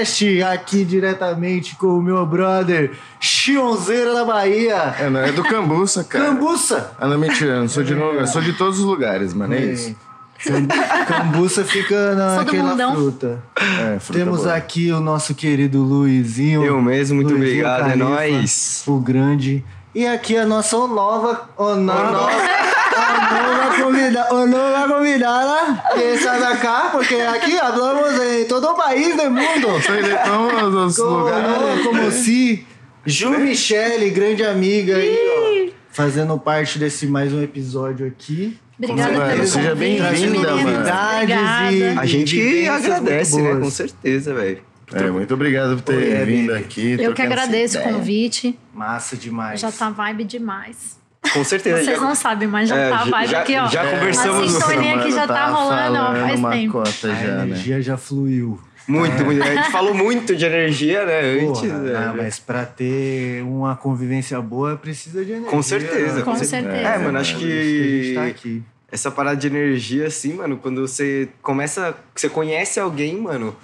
Podcast, aqui diretamente com o meu brother Chionzeira da Bahia. É, não, é do Cambuça, cara. Cambuça! Ah, não, mentira, não sou de novo, eu sou de todos os lugares, mano, é isso. Cam- Cambuça fica naquela fruta. É, fruta Temos boa. aqui o nosso querido Luizinho. Eu mesmo, muito Luizinho obrigado, é Califa, nóis. O grande. E aqui a nossa nova. O nova, a nova convidada. O nova convidada que está acá, porque aqui falamos em todo o país do mundo. Aí, né? Então, os Como, lugares. como se Ju Michele, grande amiga aí, ó, fazendo parte desse mais um episódio aqui. Obrigada Mano, pelo seja bem-vinda, mano. E- A gente agradece, né? Com certeza, velho. É, muito obrigado por ter Oi, é, vindo aqui. Eu que agradeço o convite. Massa demais. Já tá vibe demais. Com certeza. Vocês já- não sabem, mas já É, tá já- aqui, ó. já A conversamos no sintonia que já tá rolando ó, faz uma tempo. cota A já, né? energia já fluiu. Muito, muito. A gente falou muito de energia, né? Antes. Porra, né? ah, mas pra ter uma convivência boa precisa de energia. Com certeza. né? Com cer- certeza. É, mano, acho Por isso que a gente tá que aqui. essa parada de energia, assim, mano, quando você começa. Você conhece alguém, mano.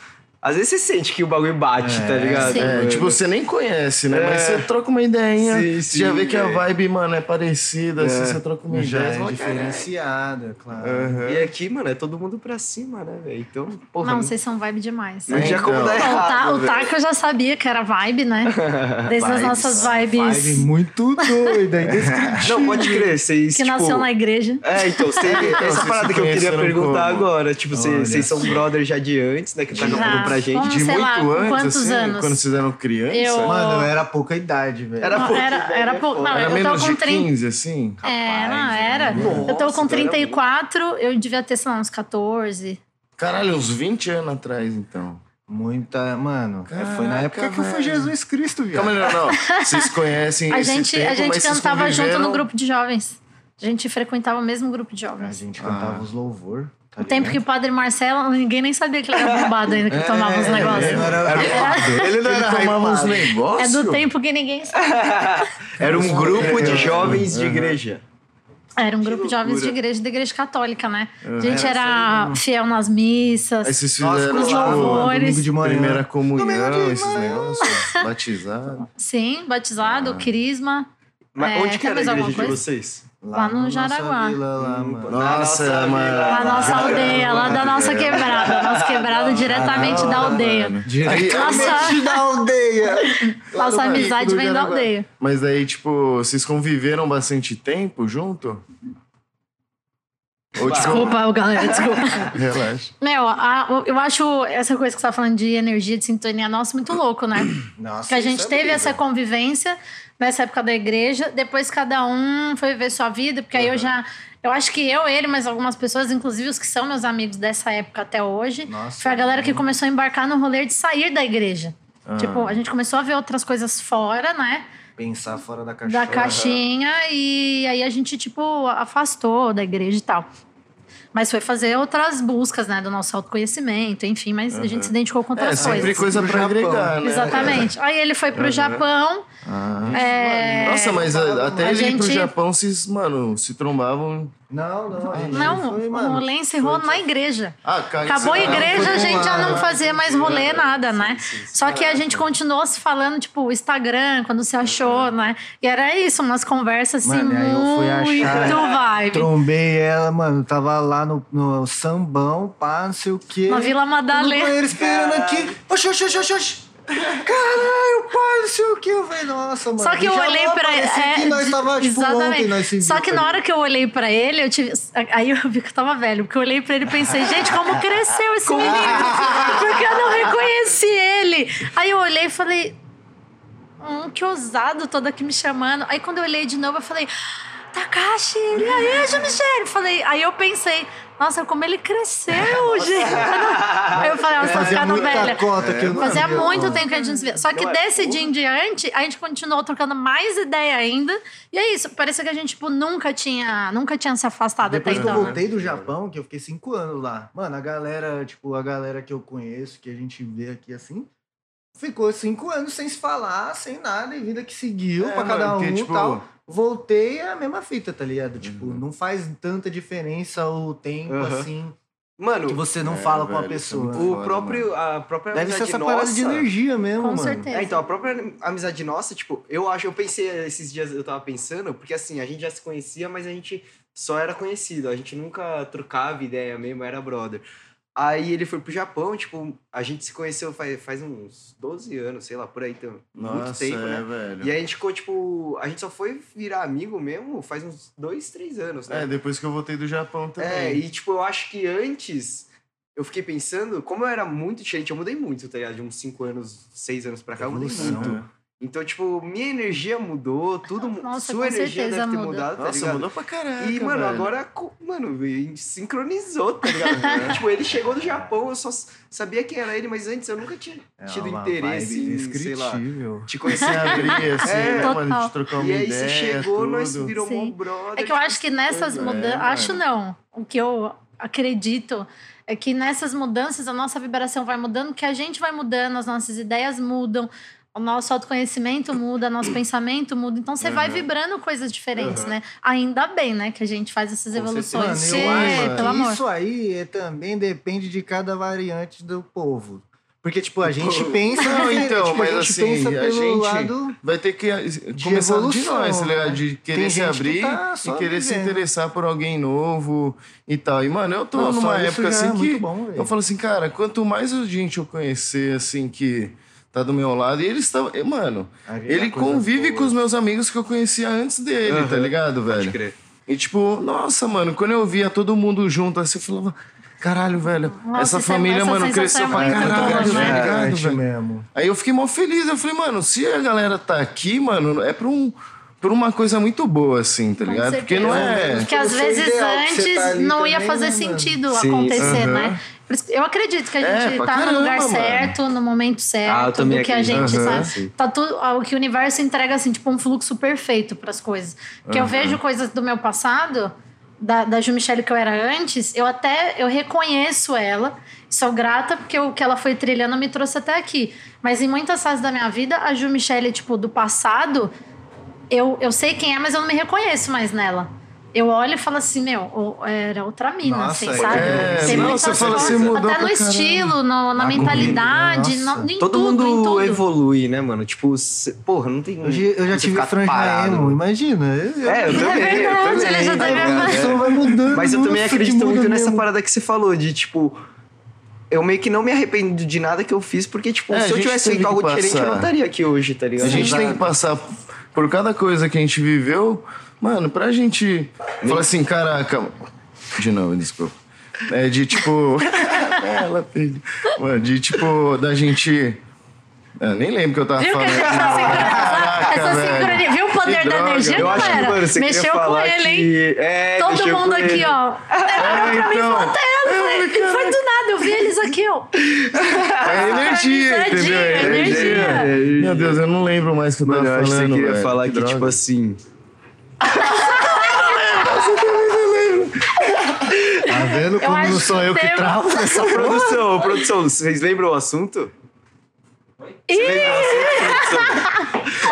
Às vezes você sente que o bagulho bate, tá ligado? Sim. É, mano? tipo, você nem conhece, né? Mas É. você troca uma ideinha, Sim, você já sim, vê que a é. vibe, mano, é parecida, assim, É. você troca uma Já ideia. é diferenciada, claro. Aham. E aqui, mano, é todo mundo pra cima, né, velho? Então, porra. Não, vocês são vibe demais. não tinha como Então. dar errado. o. Taco eu já sabia que era vibe, né? Desde as Vibes. nossas vibes Vibe muito doida, indescritível. Não, pode crer, vocês. que tipo, nasceu na igreja. É, então, você, essa parada que eu queria perguntar como? agora. Tipo, vocês, são brothers já de antes, né? Que tá Já. falando pra gente. Como De muito lá, com antes, quantos assim, anos? quando vocês eram criança? Eu- Mano, eu era pouca idade, velho. Era Não, pouco, era, velho, era é foda. Não, Era eu tô menos com de 30. 15, assim? É, não, era. eu tô Nossa, com então era 34, eu devia ter, sei lá, uns 14. Caralho, uns 20 anos atrás, então. Muita. Mano, é, foi na Caraca, época que eu fui velho. Jesus Cristo, viado. Calma, não, não. Vocês conhecem A esse gente, tempo, a gente cantava junto conviveram- no grupo de jovens. A gente frequentava o mesmo grupo de A jovens. gente cantava os louvor. Tá O tempo que o padre Marcelo, ninguém nem sabia que ele era bombado ainda, que tomava os É, negócios. ele não era- Ele não era tomava uns hypado. É negócios? do tempo que ninguém sabe. Era um grupo de É, jovens de igreja. Era um grupo de jovens de loucura. igreja, da igreja católica, né? A gente Era era fiel nas missas. vocês Nós fizeram os tipo, louvores. domingo de manhã. primeira comunhão, de esses manhã. negócios, batizado. Sim, batizado, Ah. crisma. Mas É, onde que era a igreja alguma de coisa? vocês? Lá no nossa Jaraguá. vila, lá, Hum, Nossa, nossa mano. vila. Lá na nossa aldeia, lá da nossa quebrada. Nossa quebrada diretamente da aldeia. Diretamente da aldeia. Nossa amizade vem da aldeia. Mas aí, tipo, vocês conviveram bastante tempo junto? Ou, tipo, Desculpa, galera, desculpa. relaxa. Meu, a- eu acho essa coisa que você tá falando de energia, de sintonia nossa muito louco, né? Nossa, Que a gente é teve essa convivência nessa época da igreja, depois cada um foi ver sua vida, porque aí eu já. Eu acho que eu, ele, mas algumas pessoas, inclusive os que são meus amigos dessa época até hoje, Nossa, foi a galera que começou a embarcar no rolê de sair da igreja. Ah. Tipo, a gente começou a ver outras coisas fora, né? Pensar fora da caixinha. Da caixinha, e aí a gente, tipo, afastou da igreja e tal. Mas foi fazer outras buscas, né? Do nosso autoconhecimento, enfim, mas a gente se identificou com É, outras sempre coisas. coisa Japão. agregar, né? Exatamente. Aí ele foi pro Japão. Ah. é, Nossa, mas a- até a ele ir pro gente- Japão, vocês, mano, se trombavam. Não, não. a gente Não, foi, o mano. rolê encerrou na igreja. Ah, cara, Acabou a igreja, a gente já não fazia mais rolê, nada, né? sim, sim. Só que a gente continuou se falando, tipo, o Instagram, quando se achou, né? E era isso, umas conversas assim, Mano, aí eu fui muito achar- vibe. Trombei ela, mano. Tava lá no, no sambão, pá, não sei o quê. Na Vila Madalena. com ele esperando aqui. Oxi, oxi, oxi, oxi. Caralho, pai, não sei o que. Eu falei, nossa, mano. Só que eu olhei pra ele. É, nós tava, tipo, ontem, nós Só viu, que tá na ligado? hora que eu olhei pra ele, eu tive. Aí eu vi que eu tava velho, porque eu olhei pra ele e pensei, gente, como cresceu esse menino? Porque eu não reconheci ele. Aí eu olhei e falei. Hum, que ousado, todo aqui me chamando. Aí quando eu olhei de novo, eu falei. Takashi, e aí, Ju Michele? Falei, aí eu pensei, nossa, como ele cresceu, gente. Aí eu falei, nossa, Fazia ficando muita velha. cota que eu não Fazia muito mano. tempo que a gente não se via. Só que Não, é desse dia em diante, a gente continuou trocando mais ideia ainda. E é isso, parecia que a gente, tipo, nunca tinha, nunca tinha se afastado Depois até que eu então. né? voltei do Japão, que eu fiquei cinco anos lá. Mano, a galera, tipo, a galera que eu conheço, que a gente vê aqui assim, ficou cinco anos sem se falar, sem nada, e vida que seguiu É, pra mano, cada um porque, e tipo, tal. Voltei é a mesma fita, tá ligado? Tipo, Uhum. não faz tanta diferença o tempo, Aham. assim. Mano, Que você não É, fala com a velho, é pessoa. né? o foda, próprio, a própria Deve ser amizade essa nossa... parada de energia mesmo, Com mano. certeza. É, então, a própria amizade nossa, tipo, eu acho, eu pensei esses dias, eu tava pensando, porque assim, a gente já se conhecia, mas a gente só era conhecido, a gente nunca trocava ideia mesmo, era brother. Aí ele foi pro Japão, tipo, a gente se conheceu faz, faz uns 12 anos, sei lá, por aí, então, muito Nossa, tempo, é, né? velho. E aí a gente ficou, tipo, a gente só foi virar amigo mesmo faz uns dois, três anos, né? É, depois que eu voltei do Japão também. É, e tipo, eu acho que antes eu fiquei pensando, como eu era muito diferente, eu mudei muito, tá ligado? De uns 5 anos, 6 anos pra cá, eu mudei muito. Então, tipo, minha energia mudou, tudo, Nossa, sua energia deve ter muda. mudado, tá Nossa, ligado? mudou pra caraca, E, mano, velho. agora, mano, sincronizou, tá ligado? tipo, ele chegou do Japão, eu só sabia quem era ele, mas antes eu nunca tinha É tido interesse em, sei lá, te Se conhecer. abrir, assim, É, né, mano? trocar uma E aí ideia, você chegou, tudo. nós virou Sim. um brother. É que eu acho que nessas É, mudanças. mano. Acho não. O que eu acredito é que nessas mudanças a nossa vibração vai mudando, que a gente vai mudando, as nossas ideias mudam. O nosso autoconhecimento muda, nosso pensamento muda. Então você vai Uhum. vibrando coisas diferentes, Uhum. né? Ainda bem, né? Que a gente faz essas Com evoluções. Mano, certeza. eu Sim, pelo que amor. isso aí é, também depende de cada variante do povo. Porque, tipo, a gente pensa. Não, então, tipo, mas a gente assim, pensa a gente lado. vai ter que começar de evolução, nós, tá ligado? né? De querer Tem se gente que abrir tá e querer se vivendo. interessar por alguém novo e tal. E, mano, eu tô Não, só numa época já assim é que. bom, eu falo assim, cara, quanto mais gente eu conhecer, assim, que tá do meu lado, e eles estão. Mano, Aí vem ele convive boa. com os meus amigos que eu conhecia antes dele, tá Aham. ligado, Pode velho? crer. E tipo, nossa, mano, quando eu via todo mundo junto assim, eu falava, caralho, velho, Nossa, essa é- família, essa mano, cresceu é pra caralho, boa, tá né? ligado, velho? mesmo. Aí eu fiquei mó feliz, eu falei, mano, se a galera tá aqui, mano, é pra, um, por uma coisa muito boa, assim, tá Com ligado? Porque não é. Porque às vezes antes tá não ia também, fazer né, mano? sentido Sim, acontecer, aham. né? Eu acredito que a É, gente pra tá no caramba, lugar mano. certo, no momento certo, Ah, eu também do que a acredito. gente Aham. sabe. Tá tudo, o que o universo entrega assim, tipo um fluxo perfeito pras coisas. Porque eu Aham. vejo coisas do meu passado, da, da Ju Michele que eu era antes, eu até eu reconheço ela, sou grata porque o que ela foi trilhando me trouxe até aqui. Mas em muitas fases da minha vida, a Ju Michele, tipo, do passado, eu, eu sei quem é, mas eu não me reconheço mais nela. Eu olho e falo assim, meu, era outra mina, Nossa, assim, sabe? é, Tem não, você fala, você mudou até no estilo, no- na mentalidade, no, em Todo tudo, em mundo tudo. evolui, né, mano? Tipo, cê- porra, não tem. Eu, já- eu já tive ficar franja parado. emo, imagina. Eu, É, eu também, verdade, eu também. ele já tá É. vai mudando. Mas eu também acredito muito nessa mesmo. parada que você falou, de tipo. Eu meio que não me arrependo de nada que eu fiz, porque, tipo, É, se eu tivesse feito algo diferente, eu passar. não estaria aqui hoje, tá ligado? A gente tem que passar por cada coisa que a gente viveu, mano, pra gente falar assim, caraca. De novo, desculpa. É de tipo. Ela, filho. Mano, de tipo, da gente. Eu nem lembro o que eu tava Viu que a falando. gente sincronizada? Caraca, Essa sincronia. Viu o poder Que da droga. energia, Eu acho que, galera? mano, você Mexeu com falar ele, hein? que... É, Todo mundo aqui, ele. ó. É, então, Foi, foi do nada, eu vi eles aqui, ó. é energia, entendeu? É Energia. Meu Deus, eu não lembro mais o que eu tava Mano, eu acho que falando. você queria velho. falar que, droga. tipo assim... Tá vendo como não sou que eu que tem- travo essa Ô, produção, produção, vocês lembram o assunto? Ih! Lembra?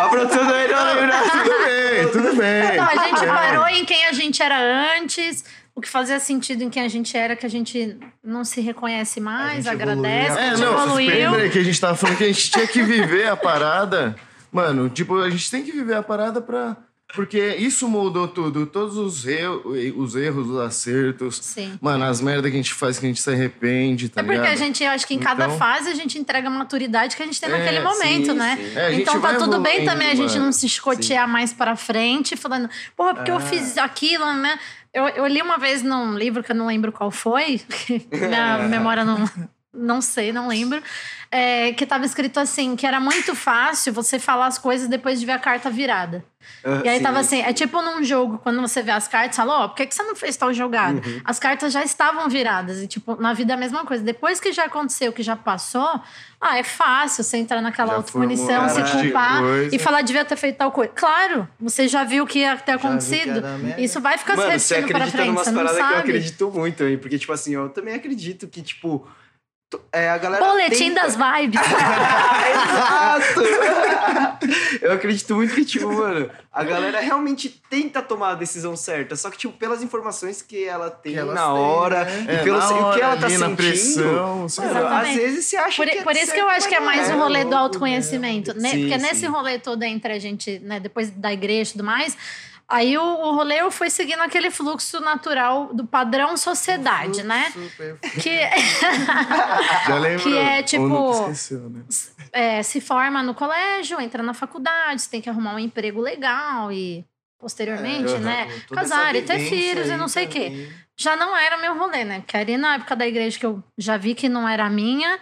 A produção também não lembra. Tudo bem, tudo bem. Não, a gente parou em quem a gente era antes, o que fazia sentido em quem a gente era, que a gente não se reconhece mais, evoluiu, agradece, a a É, gente não, evoluiu. lembrei que a gente tava falando que a gente tinha que viver a parada. Mano, tipo, a gente tem que viver a parada pra. Porque isso moldou tudo. Todos os, erros, os erros, os acertos. Sim. Mano, as merdas que a gente faz que a gente se arrepende, tá É porque ligado? a gente, eu acho que em cada Então- fase a gente entrega a maturidade que a gente tem É, naquele sim, momento, né? sim. É, então tá tudo bem também a gente mano. não se escotear mais pra frente, falando, porra, porque eu fiz aquilo, né? Eu, eu li uma vez num livro que eu não lembro qual foi, minha memória não, não sei, não lembro, é, que tava escrito assim, que era muito fácil você falar as coisas depois de ver a carta virada. E aí Sim. tava assim, é tipo num jogo, quando você vê as cartas, fala, ó, por que, que você não fez tal jogada? Uhum. As cartas já estavam viradas. E, tipo, na vida é a mesma coisa. Depois que já aconteceu, que já passou, ah, é fácil você entrar naquela Já autopunição, se culpar e falar, devia ter feito tal coisa. Claro, você já viu o que ia ter acontecido. Isso vai ficar Mano, se repetindo pra frente, você não paradas que eu sabe. acredito muito aí. Porque, tipo assim, eu também acredito que, tipo... é, a galera. Boletim tenta- das vibes. Exato! Eu acredito muito que, tipo, mano, a galera realmente tenta tomar a decisão certa. Só que, tipo, pelas informações que ela tem Que na têm, hora, né? e É, pelo na o que hora ela tá sentindo. pressão, mano, às vezes você acha Por, que é por isso que eu acho que é mais o rolê é do autoconhecimento. né? Sim, Porque sim. nesse rolê todo entre a gente, né, depois da igreja e tudo mais, aí o, o rolê eu fui seguindo aquele fluxo natural do padrão sociedade, né? Super. Que Já lembrou? Que é, tipo, esqueceu, né? é, se forma no colégio, entra na faculdade, você tem que arrumar um emprego legal e posteriormente, Aham. né, casar e ter filhos e não sei o quê. Já não era meu rolê, né? Porque ali na época da igreja que eu já vi que não era a minha.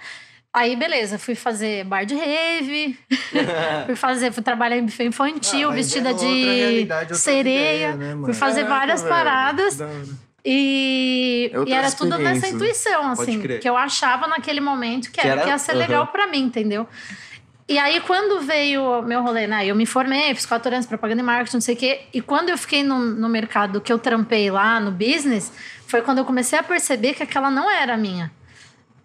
Aí, beleza, fui fazer bar de rave, fui fazer, fui trabalhar em buffet infantil, Ah, vestida é de sereia. ideias, né, fui fazer Caraca, várias velho, paradas. E, É e era tudo nessa experiência. intuição, assim, que eu achava naquele momento que, Que era, que ia ser aham. legal pra mim, entendeu? E aí, quando veio o meu rolê, né? Eu me formei, fiz quatro anos de propaganda e marketing, não sei o quê. E quando eu fiquei no, no mercado que eu trampei lá no business, foi quando eu comecei a perceber que aquela não era minha.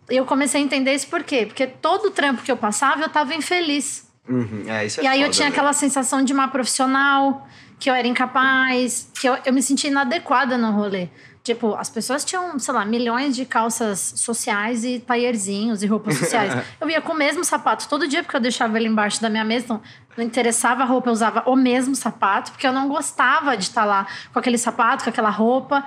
Eu comecei a entender isso por quê? Porque todo o trampo que eu passava, eu tava infeliz. Uhum, É, isso é E aí eu foda, tinha velho. aquela sensação de má profissional, que eu era incapaz, que eu, eu me sentia inadequada no rolê. Tipo, as pessoas tinham, sei lá, milhões de calças sociais e taierzinhos e roupas sociais. eu ia com o mesmo sapato todo dia, porque eu deixava ele embaixo da minha mesa, então não interessava a roupa, eu usava o mesmo sapato, porque eu não gostava de estar lá com aquele sapato, com aquela roupa.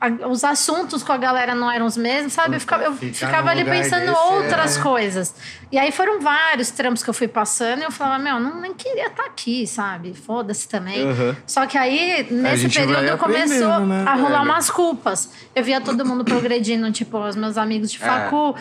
A- os assuntos com a galera não eram os mesmos, sabe? Eu ficava, eu ficava ali pensando desse outras é- coisas. E aí foram vários trampos que eu fui passando e eu falava, meu, não nem queria estar aqui, sabe? Foda-se também. Aham. Só que aí, nesse período, começou né, a rolar velho? umas culpas. Eu via todo mundo progredindo, tipo, os meus amigos de É. facu.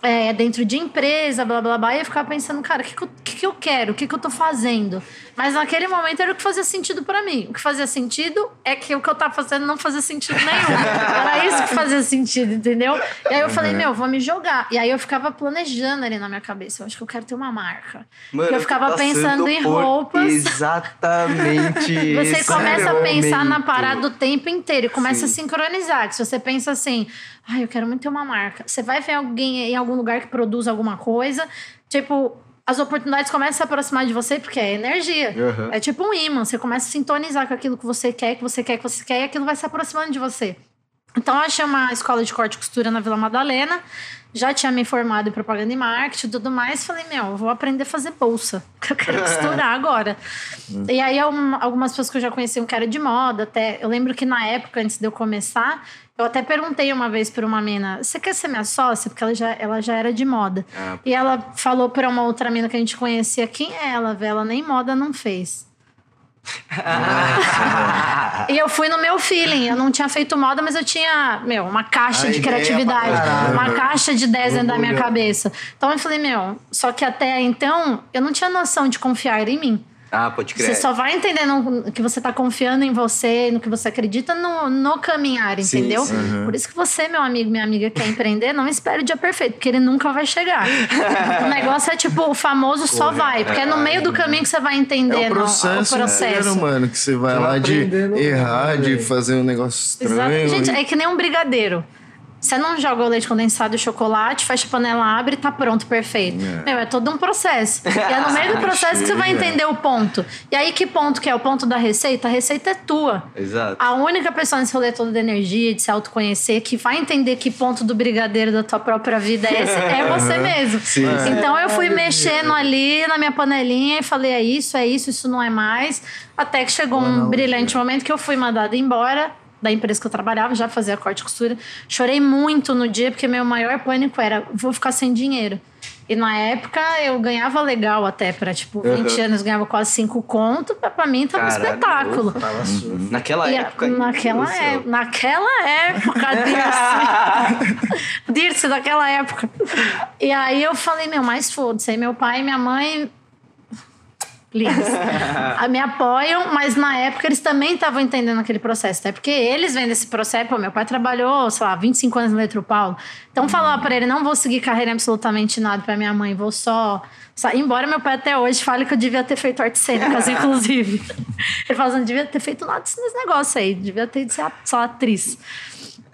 é, dentro de empresa, blá blá blá, e eu ficava pensando, cara, o que, que, eu- que, que eu quero? O que, que eu tô fazendo? Mas naquele momento era o que fazia sentido pra mim. O que fazia sentido é que o que eu tava fazendo não fazia sentido nenhum. era isso que fazia sentido, entendeu? E aí eu falei, meu, vou me jogar. E aí eu ficava planejando ali na minha cabeça. Eu acho que eu quero ter uma marca. Mano, eu ficava tô pensando em roupas. Exatamente. Você começa a pensar na parada o tempo inteiro e começa Sim. a sincronizar. Que se você pensa assim, ai, eu quero muito ter uma marca. Você vai ver alguém em algum lugar que produz alguma coisa, tipo, as oportunidades começam a se aproximar de você porque é energia. Aham. É tipo um imã, você começa a sintonizar com aquilo que você quer, que você quer, que você quer, e aquilo vai se aproximando de você. Então, eu achei uma escola de corte e costura na Vila Madalena. Já tinha me formado em propaganda e marketing e tudo mais. Falei, meu, eu vou aprender a fazer bolsa. Que eu quero costurar agora. E aí, um- algumas pessoas que eu já conheciam que era de moda. Até, eu lembro que na época, antes de eu começar, eu até perguntei uma vez para uma mina: Você quer ser minha sócia? Porque ela já, ela já era de moda. Ah. E ela falou para uma outra mina que a gente conhecia: Quem é ela, velho? Ela nem moda não fez. E eu fui no meu feeling. Eu não tinha feito moda, mas eu tinha, meu, uma caixa A de ideia criatividade. pra. Uma caixa de ideias dentro da minha cabeça. Então eu falei, meu, só que até então eu não tinha noção de confiar em mim. Ah, pode crer. Você só vai entender no, que você tá confiando em você, no que você acredita no, no caminhar, Sim, entendeu? sim. Por isso que você, meu amigo, minha amiga, quer empreender, não espere o dia perfeito, porque ele nunca vai chegar. o negócio é tipo, o famoso só vai, porque é no meio do caminho que você vai entender É o no- processo, inteiro, mano, que você vai vai lá de errar, de fazer um negócio Exato. estranho. Gente, e- é que nem um brigadeiro. Você não joga o leite condensado e chocolate, fecha a panela, abre e tá pronto, perfeito. É. Meu, é todo um processo. E é no meio do processo que você vai Chega. entender o ponto. E aí, que ponto que é? O ponto da receita? A receita é tua. Exato. A única pessoa nesse rolê todo de energia, de se autoconhecer, que vai entender que ponto do brigadeiro da tua própria vida é esse, é você mesmo. Sim, sim. Então eu fui mexendo ali na minha panelinha e falei: é isso, é isso, isso não é mais. Até que chegou um brilhante momento que eu fui mandada embora da empresa que eu trabalhava, já fazia corte e costura. Chorei muito no dia, porque meu maior pânico era: vou ficar sem dinheiro. E na época eu ganhava legal até, pra tipo, 20 anos, ganhava quase 5 conto. Pra, pra mim tava um Caralho, espetáculo. Tava surdo. Naquela E a- época. naquela, Deus do é, naquela época, Dirce. Dirce, naquela época. E aí eu falei, meu, mas foda-se. Aí meu pai e minha mãe. Please. Me apoiam, mas na época eles também estavam entendendo aquele processo, até porque eles vêm desse processo. Pô, meu pai trabalhou, sei lá, 25 anos no Eletropaulo. Então falar pra ele, não vou seguir carreira em absolutamente nada pra minha mãe, vou só. só- Embora meu pai até hoje fale que eu devia ter feito artes cênicas, inclusive. Ele fala, não devia ter feito nada nesse negócio aí, devia ter sido só atriz.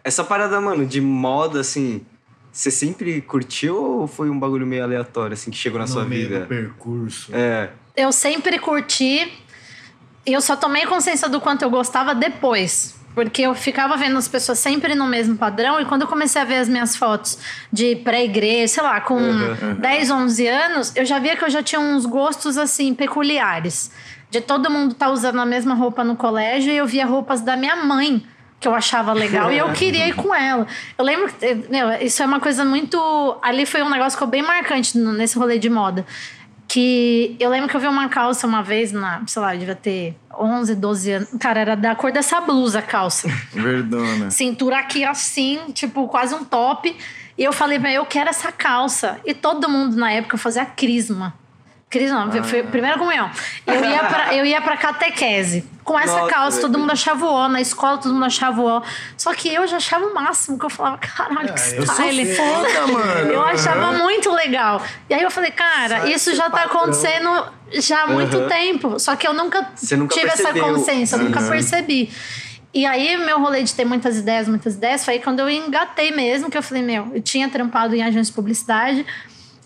Essa parada, mano, de moda, assim. Você sempre curtiu ou foi um bagulho meio aleatório, assim, que chegou na no sua meio vida? do percurso. É. Eu sempre curti. E eu só tomei consciência do quanto eu gostava depois. Porque eu ficava vendo as pessoas sempre no mesmo padrão. E quando eu comecei a ver as minhas fotos de pré-igreja, sei lá, com 10, 11 anos, eu já via que eu já tinha uns gostos, assim, peculiares. De todo mundo estar usando a mesma roupa no colégio. E eu via roupas da minha mãe que eu achava legal e eu queria ir com ela. Eu lembro que, meu, isso é uma coisa muito. Ali foi um negócio que ficou bem marcante nesse rolê de moda. Que eu lembro que eu vi uma calça uma vez, na, sei lá, eu devia ter 11, 12 anos. Cara, era da cor dessa blusa a calça. Verdona. Cintura aqui assim, tipo, quase um top. E eu falei, "Meu, eu quero essa calça. E todo mundo na época fazia crisma. Crisma, foi a primeira comunhão. Eu ia, pra, eu ia pra catequese. Com essa Nossa, calça, todo mundo achava ó. Na escola, todo mundo achava ó. Só que eu já achava o máximo, que eu falava, caralho, que eu sou style. Foda, mano. Eu achava muito legal. E aí eu falei, cara, Sai isso já tá acontecendo já há muito Aham. tempo. Só que eu nunca, nunca tive essa percebeu. consciência, eu nunca Aham. percebi. E aí, meu rolê de ter muitas ideias, muitas ideias, foi aí quando eu engatei mesmo, que eu falei, meu, eu tinha trampado em agência de publicidade,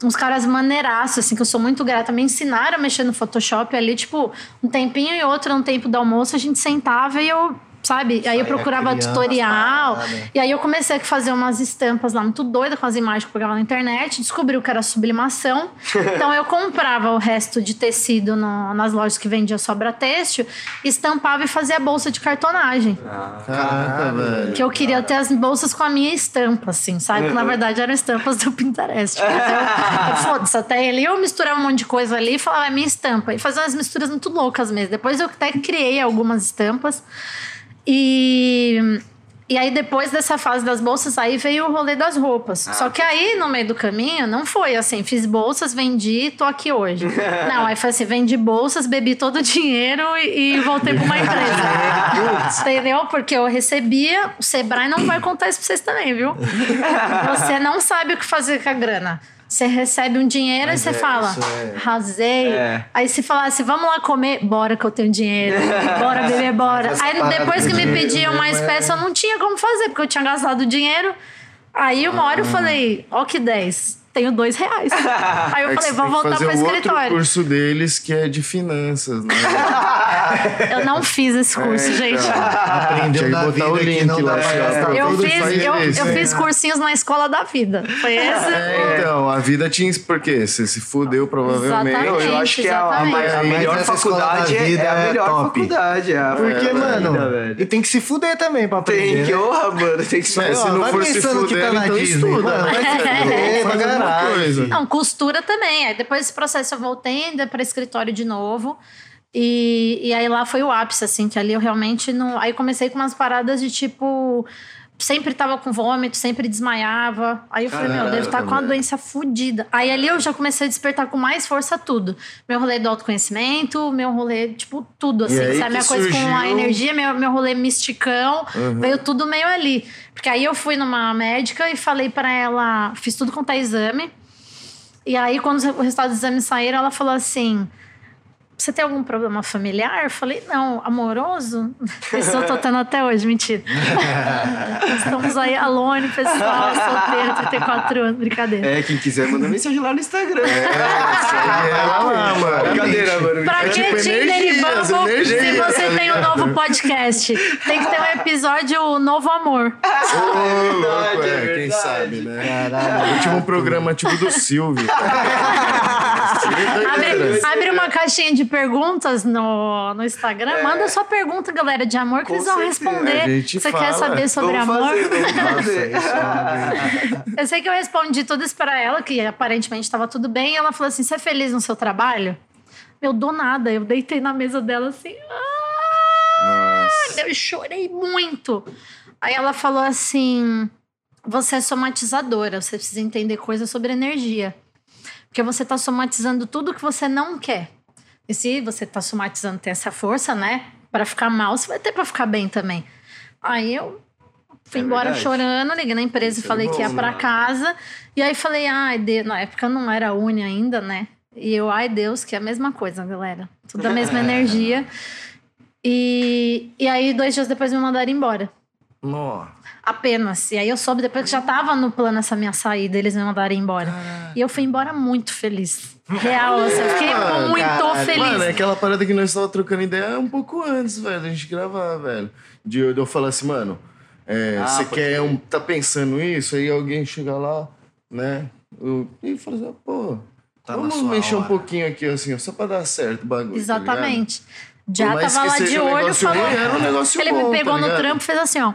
uns caras maneiraços, assim, que eu sou muito grata, me ensinaram a mexer no Photoshop ali, tipo, um tempinho e outro, no tempo do almoço, a gente sentava e eu, sabe? Aí eu procurava criando as tutorial. paradas. E aí eu comecei a fazer umas estampas lá muito doidas com as imagens que eu pegava na internet, descobri o que era sublimação. Então eu comprava o resto de tecido no- nas lojas que vendia sobra têxtil, estampava e fazia bolsa de cartonagem. Caraca, velho. Que eu queria ter as bolsas com a minha estampa, assim, sabe? Que na verdade eram estampas do Pinterest. Tipo, então, foda-se, até ali eu misturava um monte de coisa ali e falava, é minha estampa. E fazia umas misturas muito loucas mesmo. Depois eu até criei algumas estampas. E. E aí, depois dessa fase das bolsas, aí veio o rolê das roupas. Só que aí, no meio do caminho, não foi assim, fiz bolsas, vendi, tô aqui hoje. não, aí foi assim, vendi bolsas, bebi todo o dinheiro e, e voltei pra uma empresa. Entendeu? Porque eu recebia, o Sebrae não vai contar isso pra vocês também, viu? Você não sabe o que fazer com a grana. Você recebe um dinheiro Mas e você é, fala, é-. É. Aí se falasse, vamos lá comer, bora que eu tenho dinheiro. Bora beber, bora. Aí depois que me pediam mais mesmo é- peça, eu não tinha como fazer, porque eu tinha gastado o dinheiro. Aí uma hora eu Ah. falei, ó que 10, tenho dois reais. Aí eu É falei, vou voltar fazer pro o outro escritório. curso deles que é de finanças, né? Eu não fiz esse curso, É, gente. então. Aprendeu da botar vida o link não dá lá, pra Eu fiz, eu, eu isso. fiz cursinhos na escola da vida. Foi esse. É, então, a vida tinha porque você se fudeu provavelmente. Exatamente. Eu, acho que é a, a, exatamente. a melhor faculdade da é, vida é a é melhor top. faculdade. É Porque, mano, vida, e tem que se fuder também pra aprender. Tem que, né? honra, mano. Tem que É, ser. se não for se pensando que fuder, tá na então estuda. vai se fuder coisa. Não, costura também. Aí depois desse processo eu voltei ainda para escritório de novo. E, e aí lá foi o ápice, assim, que ali eu realmente não. Aí comecei com umas paradas de tipo. Sempre tava com vômito, sempre desmaiava. Aí eu falei, meu, Caraca, devo estar com uma doença fodida. Aí ali eu já comecei a despertar com mais força tudo. Meu rolê do autoconhecimento, meu rolê, tipo, tudo, assim. Sabe? Minha que coisa com a energia, meu, meu rolê misticão. Veio tudo meio ali. Porque aí eu fui numa médica e falei pra ela, fiz tudo quanto é exame. E aí, quando o resultado do exame saíram, ela falou assim: Você tem algum problema familiar? Eu falei, não, amoroso? Isso eu tô tendo até hoje, mentira. Estamos aí, alone, pessoal, solteiro, 34 anos, brincadeira. É, quem quiser, manda mensagem lá no Instagram. Segue ela lá, mano. Brincadeira, mano. Pra que tipo Tinder e Bumble energias, se você tem um novo podcast? Tem que ter um episódio Novo Amor. Ô, louco, verdade, é, é quem verdade. sabe, né? Caralho. Último programa tipo do Silvio. Abre, abre uma caixinha de perguntas no, no Instagram. Manda sua pergunta, galera, de amor, que Com eles vão certeza. responder. Você fala. quer saber sobre Vamos amor? fazer, Nossa, é Eu sei que eu respondi tudo isso pra ela, que aparentemente estava tudo bem. E ela falou assim: Você é feliz no seu trabalho? Eu dou nada. Eu deitei na mesa dela assim. "Ah!" Nossa. Eu chorei muito. Aí ela falou assim: Você é somatizadora, você precisa entender coisas sobre energia. Porque você tá somatizando tudo que você não quer. E se você tá somatizando ter essa força, né? Pra ficar mal, você vai ter pra ficar bem também. Aí eu fui É embora verdade. chorando, liguei na empresa e Isso é falei que ia bom, pra né? casa. E aí falei, ai, Deus, na época não era uni ainda, né? E eu, ai Deus, que é a mesma coisa, galera. Tudo a mesma energia. E, e aí, dois dias depois me mandaram embora. Apenas. E aí eu soube depois que já tava no plano essa minha saída, eles me mandarem embora. E eu fui embora muito feliz. Real, assim, eu fiquei Mano, muito feliz. Mano, é aquela parada que nós tava trocando ideia um pouco antes, velho, da gente gravar, velho. De eu, de eu falar assim, mano, é, Ah, você quer um. tá pensando isso? Aí alguém chega lá, né? Eu, e fala assim, pô, Tá vamos mexer um hora. pouquinho aqui, assim, ó, só pra dar certo o bagulho. tá Exatamente. Por Já tava lá de um olho, falou. ruim, era um negócio Ele bom, me pegou tá no trampo e fez assim, ó.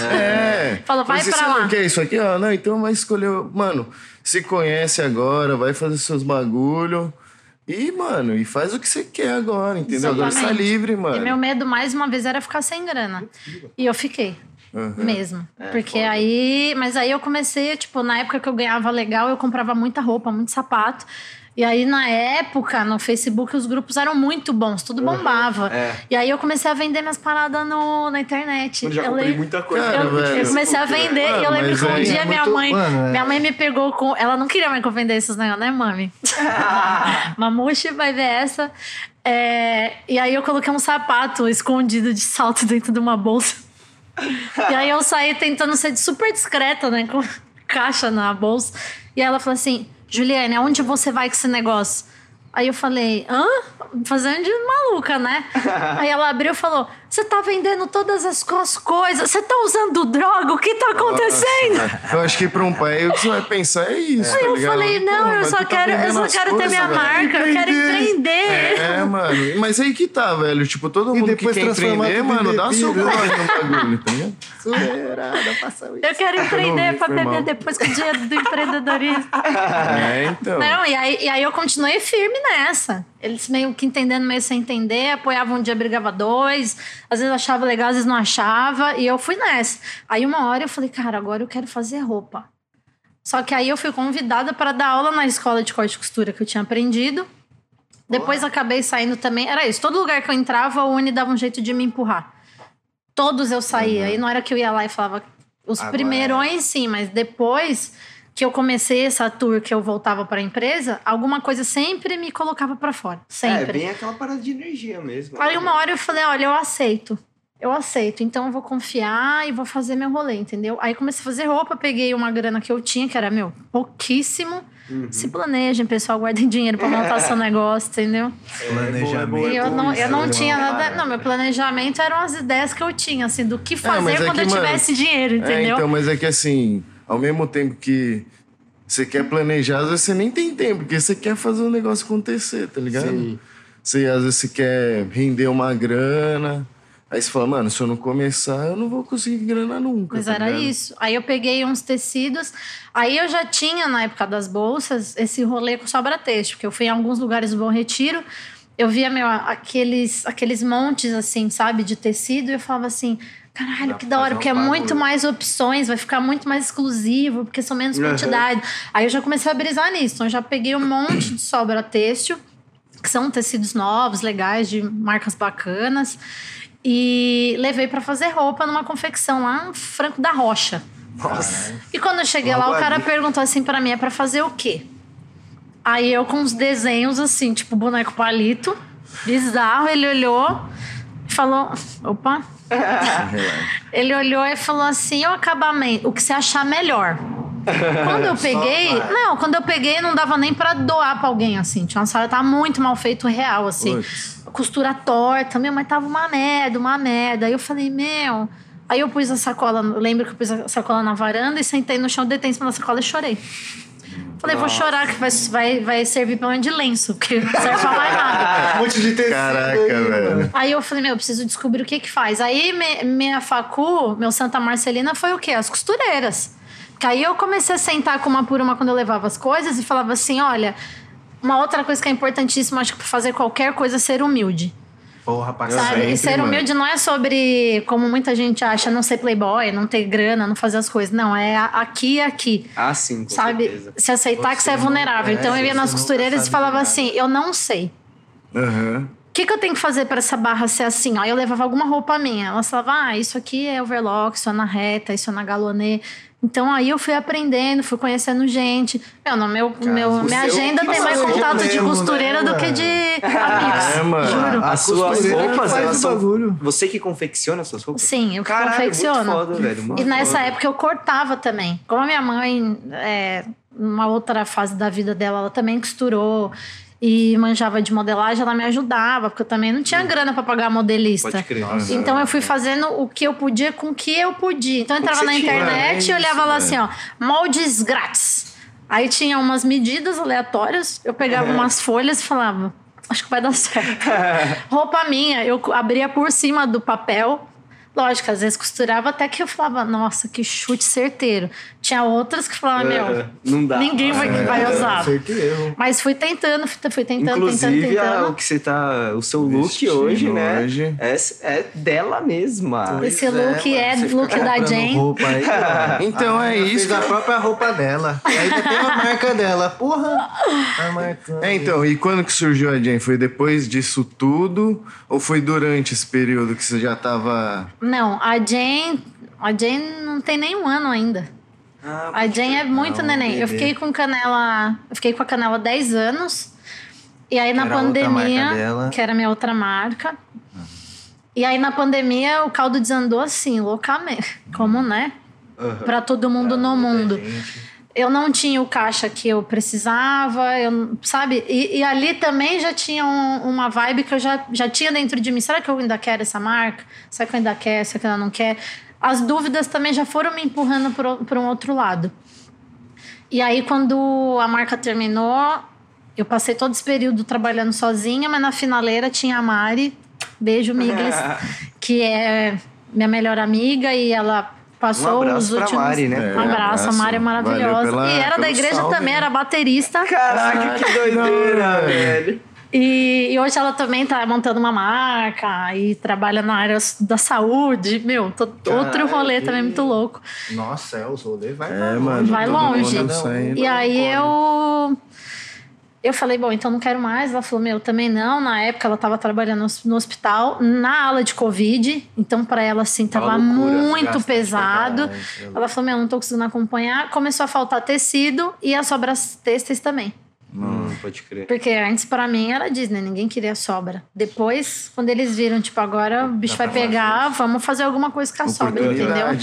É. Falou, vai Mas pra lá. não quer isso aqui? ó não, então vai escolher. Mano, se conhece agora, vai fazer seus bagulho. E, mano, e faz o que você quer agora, entendeu? Agora você tá livre, mano. E meu medo, mais uma vez, era ficar sem grana. E eu fiquei. Uhum. Mesmo. É, Porque aí. Mas aí eu comecei, tipo, na época que eu ganhava legal, eu comprava muita roupa, muito sapato. E aí, na época, no Facebook, os grupos eram muito bons, tudo bombava. É. E aí eu comecei a vender minhas paradas no, na internet. Eu já eu comprei lembro- muita coisa. Cara, eu, velho. eu comecei a vender Mano, e eu lembro que um aí dia é minha muito- mãe. mano, é. Minha mãe me pegou com. Ela não queria mais que eu vendesse esses negócios, né, mami? Mamushi vai ver essa. É, e aí eu coloquei um sapato escondido de salto dentro de uma bolsa. E aí eu saí tentando ser super discreta, né? Com caixa na bolsa. E aí ela falou assim: Juliane, aonde você vai com esse negócio? Aí eu falei, hã? Fazendo de maluca, né? Aí ela abriu e falou: Você tá vendendo todas as co- as coisas, você tá usando droga, o que tá acontecendo? Eu acho que pra um pai o que você vai pensar é isso, tá Aí eu ligado? falei, não, eu só tá quero, eu vendendo só quero ter minha velho. marca, eu quero empreender. É, mano. Mas aí que tá, velho. Tipo, todo E mundo que depois quer transformar empreender, mano, dá seu corre no bagulho, tá ligado? Isso. Eu quero empreender foi beber depois com o dinheiro do empreendedorismo. É, então. Não, e aí, e aí eu continuei firme nessa. Eles meio que entendendo, meio sem entender, apoiavam um dia, brigava dois, às vezes achava legal, às vezes não achava, e eu fui nessa. Aí uma hora eu falei, cara, agora eu quero fazer roupa. Só que aí eu fui convidada para dar aula na escola de corte e costura que eu tinha aprendido. Depois acabei saindo também. Era isso, todo lugar que eu entrava, o Uni dava um jeito de me empurrar. Todos eu saía. Aí não era que eu ia lá e falava. Os Agora primeirões, sim, mas depois que eu comecei essa tour que eu voltava para a empresa, alguma coisa sempre me colocava para fora. É, Sempre. bem aquela parada de energia mesmo. Aí uma hora eu falei, olha, eu aceito. Eu aceito, então eu vou confiar e vou fazer meu rolê, entendeu? Aí comecei a fazer roupa, peguei uma grana que eu tinha, que era, meu, pouquíssimo. Uhum. Se planejem, pessoal, guardem dinheiro pra montar seu negócio, entendeu? Planejamento. E eu não, eu não tinha nada. Não, meu planejamento eram as ideias que eu tinha, assim, do que fazer é quando que, eu mano, tivesse dinheiro, entendeu? É, então, mas é que assim, ao mesmo tempo que você quer planejar, às vezes você nem tem tempo, porque você quer fazer o negócio acontecer, tá ligado? Sim. Você às vezes você quer render uma grana. Aí você fala, mano, se eu não começar, eu não vou conseguir grana nunca. Mas tá era ligado? isso. Aí eu peguei uns tecidos. Aí eu já tinha, na época das bolsas, esse rolê com sobra texto, porque eu fui em alguns lugares do Bom Retiro. Eu via, meu, aqueles, aqueles montes, assim, sabe, de tecido, e eu falava assim. Caralho, que da hora, porque é muito mais opções, vai ficar muito mais exclusivo, porque são menos Uhum. quantidade. Aí eu já comecei a brisar nisso. Então eu já peguei um monte de sobra têxtil, que são tecidos novos, legais, de marcas bacanas. E levei pra fazer roupa numa confecção lá, um Franco da Rocha. Nossa. E quando eu cheguei lá, o Logo cara ali. perguntou assim pra mim, é pra fazer o quê? Aí eu com uns desenhos assim, tipo boneco palito, bizarro, ele olhou e falou, opa. ele olhou e falou assim, o acabamento, o que você achar melhor. Quando eu peguei, vai. não, quando eu peguei não dava nem pra doar pra alguém assim. Tinha uma sala, tava muito mal feito real assim. Costura torta, meu, mas tava uma merda, uma merda. Aí eu falei, meu, Aí eu pus a sacola, eu lembro que eu pus a sacola na varanda e sentei no chão, deitei em cima da sacola e chorei. Falei, vou Nossa. chorar, que vai, vai, vai servir pelo menos de lenço, porque não serve pra mais nada. Um monte de tecido Caraca, aí, velho. Aí eu falei, meu, eu preciso descobrir o que que faz. Aí me- minha facu, meu Santa Marcelina, foi o quê? As costureiras. Que aí eu comecei a sentar com uma por uma quando eu levava as coisas e falava assim, olha, uma outra coisa que é importantíssima, acho que pra fazer qualquer coisa é ser humilde. Porra, pra Sabe? sempre, e ser mano. humilde não é sobre, como muita gente acha, não ser playboy, não ter grana, não fazer as coisas. Não, é aqui e aqui. Ah, sim, com sabe? certeza. Se aceitar que Você você é vulnerável. é, então eu ia você nas nunca costureiras e falava assim: eu não sei. Aham. O que, que eu tenho que fazer para essa barra ser assim? Aí eu levava alguma roupa minha. Elas falavam, ah, isso aqui é overlock, isso é na reta, isso é na galonê. Então aí eu fui aprendendo, fui conhecendo gente. Meu, no meu, meu, o minha seu agenda tem mais contato de mesmo, costureira né, do que de amigos. É, mano. Juro. As suas roupas, faz elas são... bagulho. Você que confecciona as suas roupas? Sim, eu que Caralho, confecciono. Muito foda, velho. E nessa foda. época eu cortava também. Como a minha mãe, é, numa outra fase da vida dela, ela também costurou e manjava de modelagem, ela me ajudava, porque eu também não tinha grana pra pagar modelista. Pode crer. Então eu fui fazendo o que eu podia com o que eu podia. Então eu entrava na você tinha, internet é e olhava lá assim, ó, moldes grátis. Aí tinha umas medidas aleatórias, eu pegava umas folhas e falava, acho que vai dar certo. Roupa minha, eu abria por cima do papel. Lógico, às vezes costurava até que eu falava, nossa, que chute certeiro. Tinha outras que falavam, É, meu, não dá. ninguém vai, vai usar. Acerto e erro. Mas fui tentando, fui tentando, Inclusive, tentando, a- tentando. o que você tá. O seu look Vestindo hoje, né? hoje. É, é dela mesma. Esse Pois é, look é, look da comprando Jane. Roupa aí. Então A é isso. Fez a própria roupa dela. E ainda tem a marca dela. Porra! A marca. É, então, e quando que surgiu a Jane? Foi depois disso tudo? Ou foi durante esse período que você já tava. Não, a Jane. A Jane não tem nem um ano ainda. Ah, A Jane é muito Não, neném. Eu bebê. fiquei com canela. Eu fiquei com a canela 10 anos. E aí na Era a outra pandemia, que era minha outra marca. E aí na pandemia o caldo desandou assim, loucamente. Como, né? Aham. Pra todo mundo no mundo. Eu não tinha o caixa que eu precisava, eu, sabe? E, e ali também já tinha um- uma vibe que eu já, já tinha dentro de mim. Será que eu ainda quero essa marca? Será que eu ainda quero? Será que eu ainda não quero? As dúvidas também já foram me empurrando para um outro lado. E aí, quando a marca terminou, eu passei todo esse período trabalhando sozinha, mas na finaleira tinha a Mari, beijo, Miglis, que é minha melhor amiga e ela passou Um abraço os pra últimos. Mari, né? Um abraço, a Mari é maravilhosa. pela- e era da igreja salve, também, né? era baterista. Caraca, que doideira, velho. E, e hoje ela também tá montando uma marca e trabalha na área da saúde. Meu, tô- outro rolê também muito louco. Nossa, é, os rolês vai É, mano. longe. Vai longe. E aí eu. Eu falei, bom, então não quero mais. Ela falou, meu, também não. Na época ela tava trabalhando no- hospital, na ala de Covid. Então, pra ela, assim, tava loucura, muito pesado. Ela falou, meu, não tô conseguindo acompanhar. Começou a faltar tecido e as sobras têxteis também. Hum, pode crer. Porque antes, pra mim, era Disney, ninguém queria sobra. Depois, quando eles viram, tipo, agora o bicho vai pegar, vamos fazer alguma coisa com a sobra, entendeu? Né?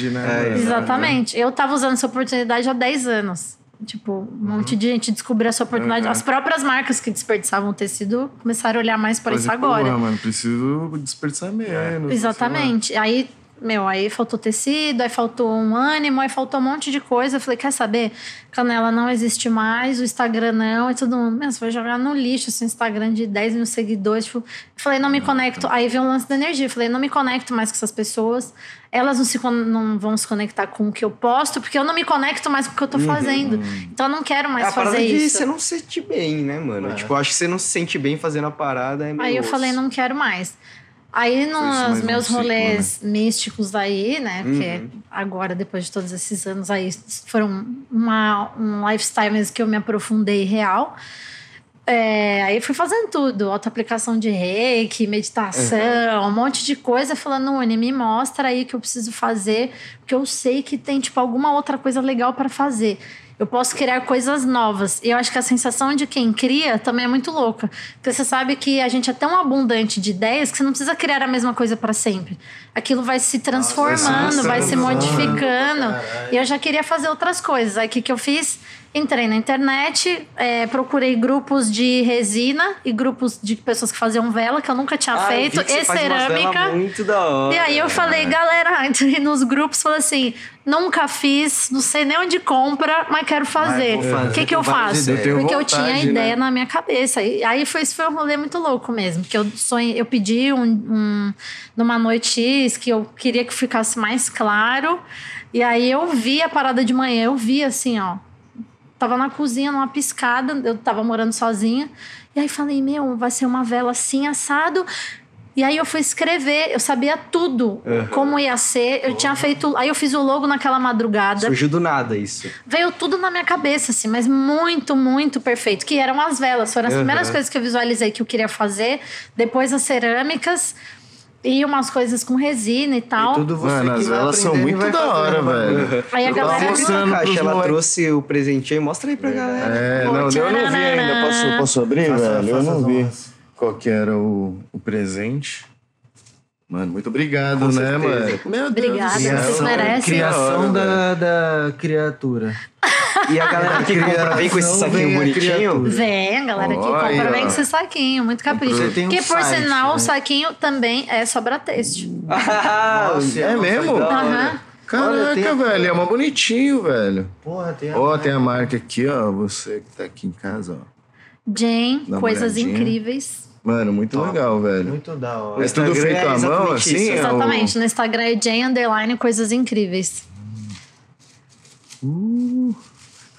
É? Exatamente. Eu tava usando essa oportunidade há 10 anos. Tipo, um monte de gente descobriu essa oportunidade. Uhum. As próprias marcas que desperdiçavam o tecido começaram a olhar mais para isso Fazer, agora. Porra, mano, preciso desperdiçar menos. Exatamente. Aí, meu, aí faltou tecido, aí faltou um ânimo, aí faltou um monte de coisa. Eu falei, quer saber? Canela não existe mais, o Instagram não, e todo mundo, meu, você vai jogar no lixo esse Instagram de 10 mil seguidores. Tipo, falei, não me conecto. Aí veio o lance da energia. Eu falei, não me conecto mais com essas pessoas. Elas não, se, não vão se conectar com o que eu posto, porque eu não me conecto mais com o que eu tô fazendo. Então eu não quero mais É a fazer de isso. você não se sente bem, né, mano? Tipo, eu acho que você não se sente bem fazendo a parada. É meio Aí eu osso. falei, não quero mais. Aí nos mais um meus ciclo, rolês místicos aí, né? Porque Uhum. agora, depois de todos esses anos aí, foram uma, um lifestyle mesmo que eu me aprofundei real. É, aí fui fazendo tudo, auto-aplicação de reiki, meditação, um monte de coisa, falando, Uni, me mostra aí o que eu preciso fazer, porque eu sei que tem, tipo, alguma outra coisa legal para fazer. Eu posso criar coisas novas. E eu acho que a sensação de quem cria também é muito louca. Porque você sabe que a gente é tão abundante de ideias que você não precisa criar a mesma coisa para sempre. Aquilo vai se transformando, vai se transformando. modificando. E eu já queria fazer outras coisas. Aí o que, que eu fiz? Entrei na internet, é, procurei grupos de resina e grupos de pessoas que faziam vela, que eu nunca tinha Ah, eu feito, e cerâmica. Muito da hora. E aí eu falei, galera, entrei nos grupos, falei assim, nunca fiz, não sei nem onde compra, mas quero fazer. O que que eu faço? Eu Porque eu vontade, tinha ideia né? na minha cabeça. E aí foi, isso foi um rolê muito louco mesmo. Que eu sonhei, eu pedi um, um- numa noite X que eu queria que ficasse mais claro. E aí eu vi a parada de manhã, eu vi assim, ó. Tava na cozinha, numa piscada, eu tava morando sozinha. E aí falei, meu, vai ser uma vela assim, assado. E aí eu fui escrever, eu sabia tudo, como ia ser. Eu tinha feito. Aí eu fiz o logo naquela madrugada. Surgiu do nada isso. Veio tudo na minha cabeça, assim, mas muito, muito perfeito. Que eram as velas, foram as Aham. primeiras coisas que eu visualizei que eu queria fazer. Depois as cerâmicas. E umas coisas com resina e tal. E tudo você Mano, as velas são muito da hora, velho. Aí a galera- mostrando Caixa, ela trouxe o presentinho aí, mostra aí pra galera. É, Pô, não, eu não vi ainda. Posso, posso abrir, Faça- velho? Eu não vi qual que era o, o presente. Mano, muito obrigado, Com né, certeza. mano? Meu Deus Obrigada, vocês merecem. Criação Da hora, da, da criatura. E a galera que compra vem com esse saquinho bonitinho. Vem, a galera que Olha compra vem com esse saquinho, muito capricho. Você tem um Porque, por site, sinal, né? o saquinho também é sobra texto. Ah, Nossa, É nossa, mesmo? hora. Aham. Caraca, Olha, tem velho, é mó bonitinho, velho. Porra, tem a... Ó, tem a marca aqui, ó. Você que tá aqui em casa, ó. Jane, uma coisas olhadinha. incríveis. Mano, muito legal, velho. Muito da hora. Mas tudo Instagram feito é à mão, exatamente assim? isso. é o- Exatamente. No Instagram é Jane Underline Coisas Incríveis.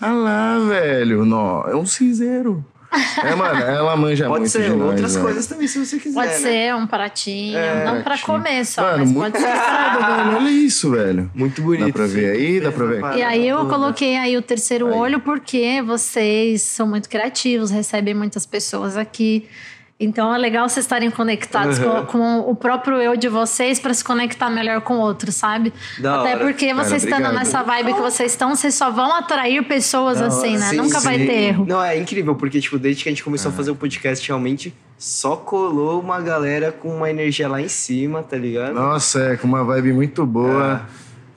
Ah lá, velho. Nó, é um cinzeiro. É, mano, ela manja Pode muito ser de nós, outras velho. coisas também, se você quiser. Pode né? ser um pratinho, É, não pra pratinho. comer só, Mano, mas muito pode ser. velho. Olha isso, velho. Muito bonito. Dá pra ver aí? Dá pra ver? Fez a E aí eu coloquei aí o terceiro Aí. olho porque vocês são muito criativos, recebem muitas pessoas aqui. Então é legal vocês estarem conectados com, com o próprio eu de vocês para se conectar melhor com outros, sabe? Da Até hora. porque Cara, vocês estando obrigado. nessa vibe que vocês estão, vocês só vão atrair pessoas assim, né? Sim, Nunca vai sim. ter erro. Não, é incrível, porque, tipo, desde que a gente começou a fazer o podcast, realmente só colou uma galera com uma energia lá em cima, tá ligado? Nossa, é, com uma vibe muito boa.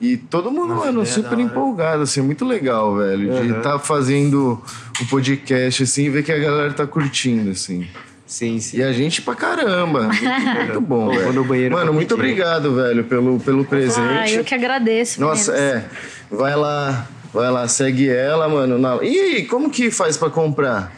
E todo mundo, Nossa, mano, ideia super da hora. empolgado, assim, muito legal, velho. De Aham. estar fazendo o podcast, assim, e ver que a galera tá curtindo, assim. Sim, sim. E a gente pra caramba. Muito, bom, Pô, velho. no banheiro Mano, muito obrigado, velho, pelo, pelo Ah, presente. eu que agradeço. Nossa, é. Vai lá, vai lá, segue ela, mano. Na... E como que faz pra comprar?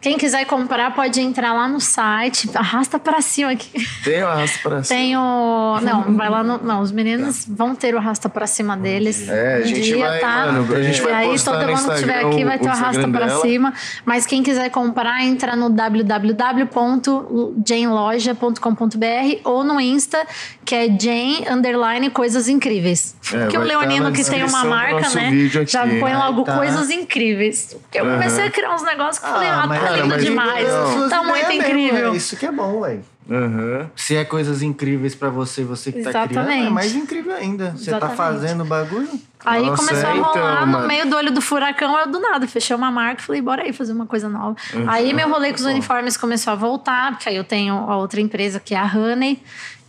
Quem quiser comprar pode entrar lá no site, arrasta pra cima aqui. Tem o arrasto pra cima. Tem o. Não, vai lá no. Não, os meninos vão ter o arrasta pra cima deles. É, a um gente dia, vai, tá? mano, a gente e vai aí, postar todo mundo que estiver aqui vai ter o arrasta dela. cima. Mas quem quiser comprar, entra no www.janeloja.com.br ou no Insta, que é Jane Underline Coisas Incríveis. É, Porque o tá Leonino, na que tem uma marca, né? aqui. Já põe logo tá. Coisas Incríveis. Porque eu comecei a criar uns negócios que eu falei, ah, mas- tá cara, lindo mas demais. então- Tá muito É mesmo, incrível. é isso que é bom, velho. Aham. Se é coisas incríveis pra você, você que tá criando, é Exatamente. mais incrível ainda. Você tá Exatamente. fazendo o bagulho. Aí Nossa, começou a é, então, rolar no mano. meio do olho do furacão, eu do nada fechei uma marca e falei, bora aí fazer uma coisa nova. Uhum. Aí meu rolê com os uniformes começou a voltar, porque aí eu tenho a outra empresa que é a Honey,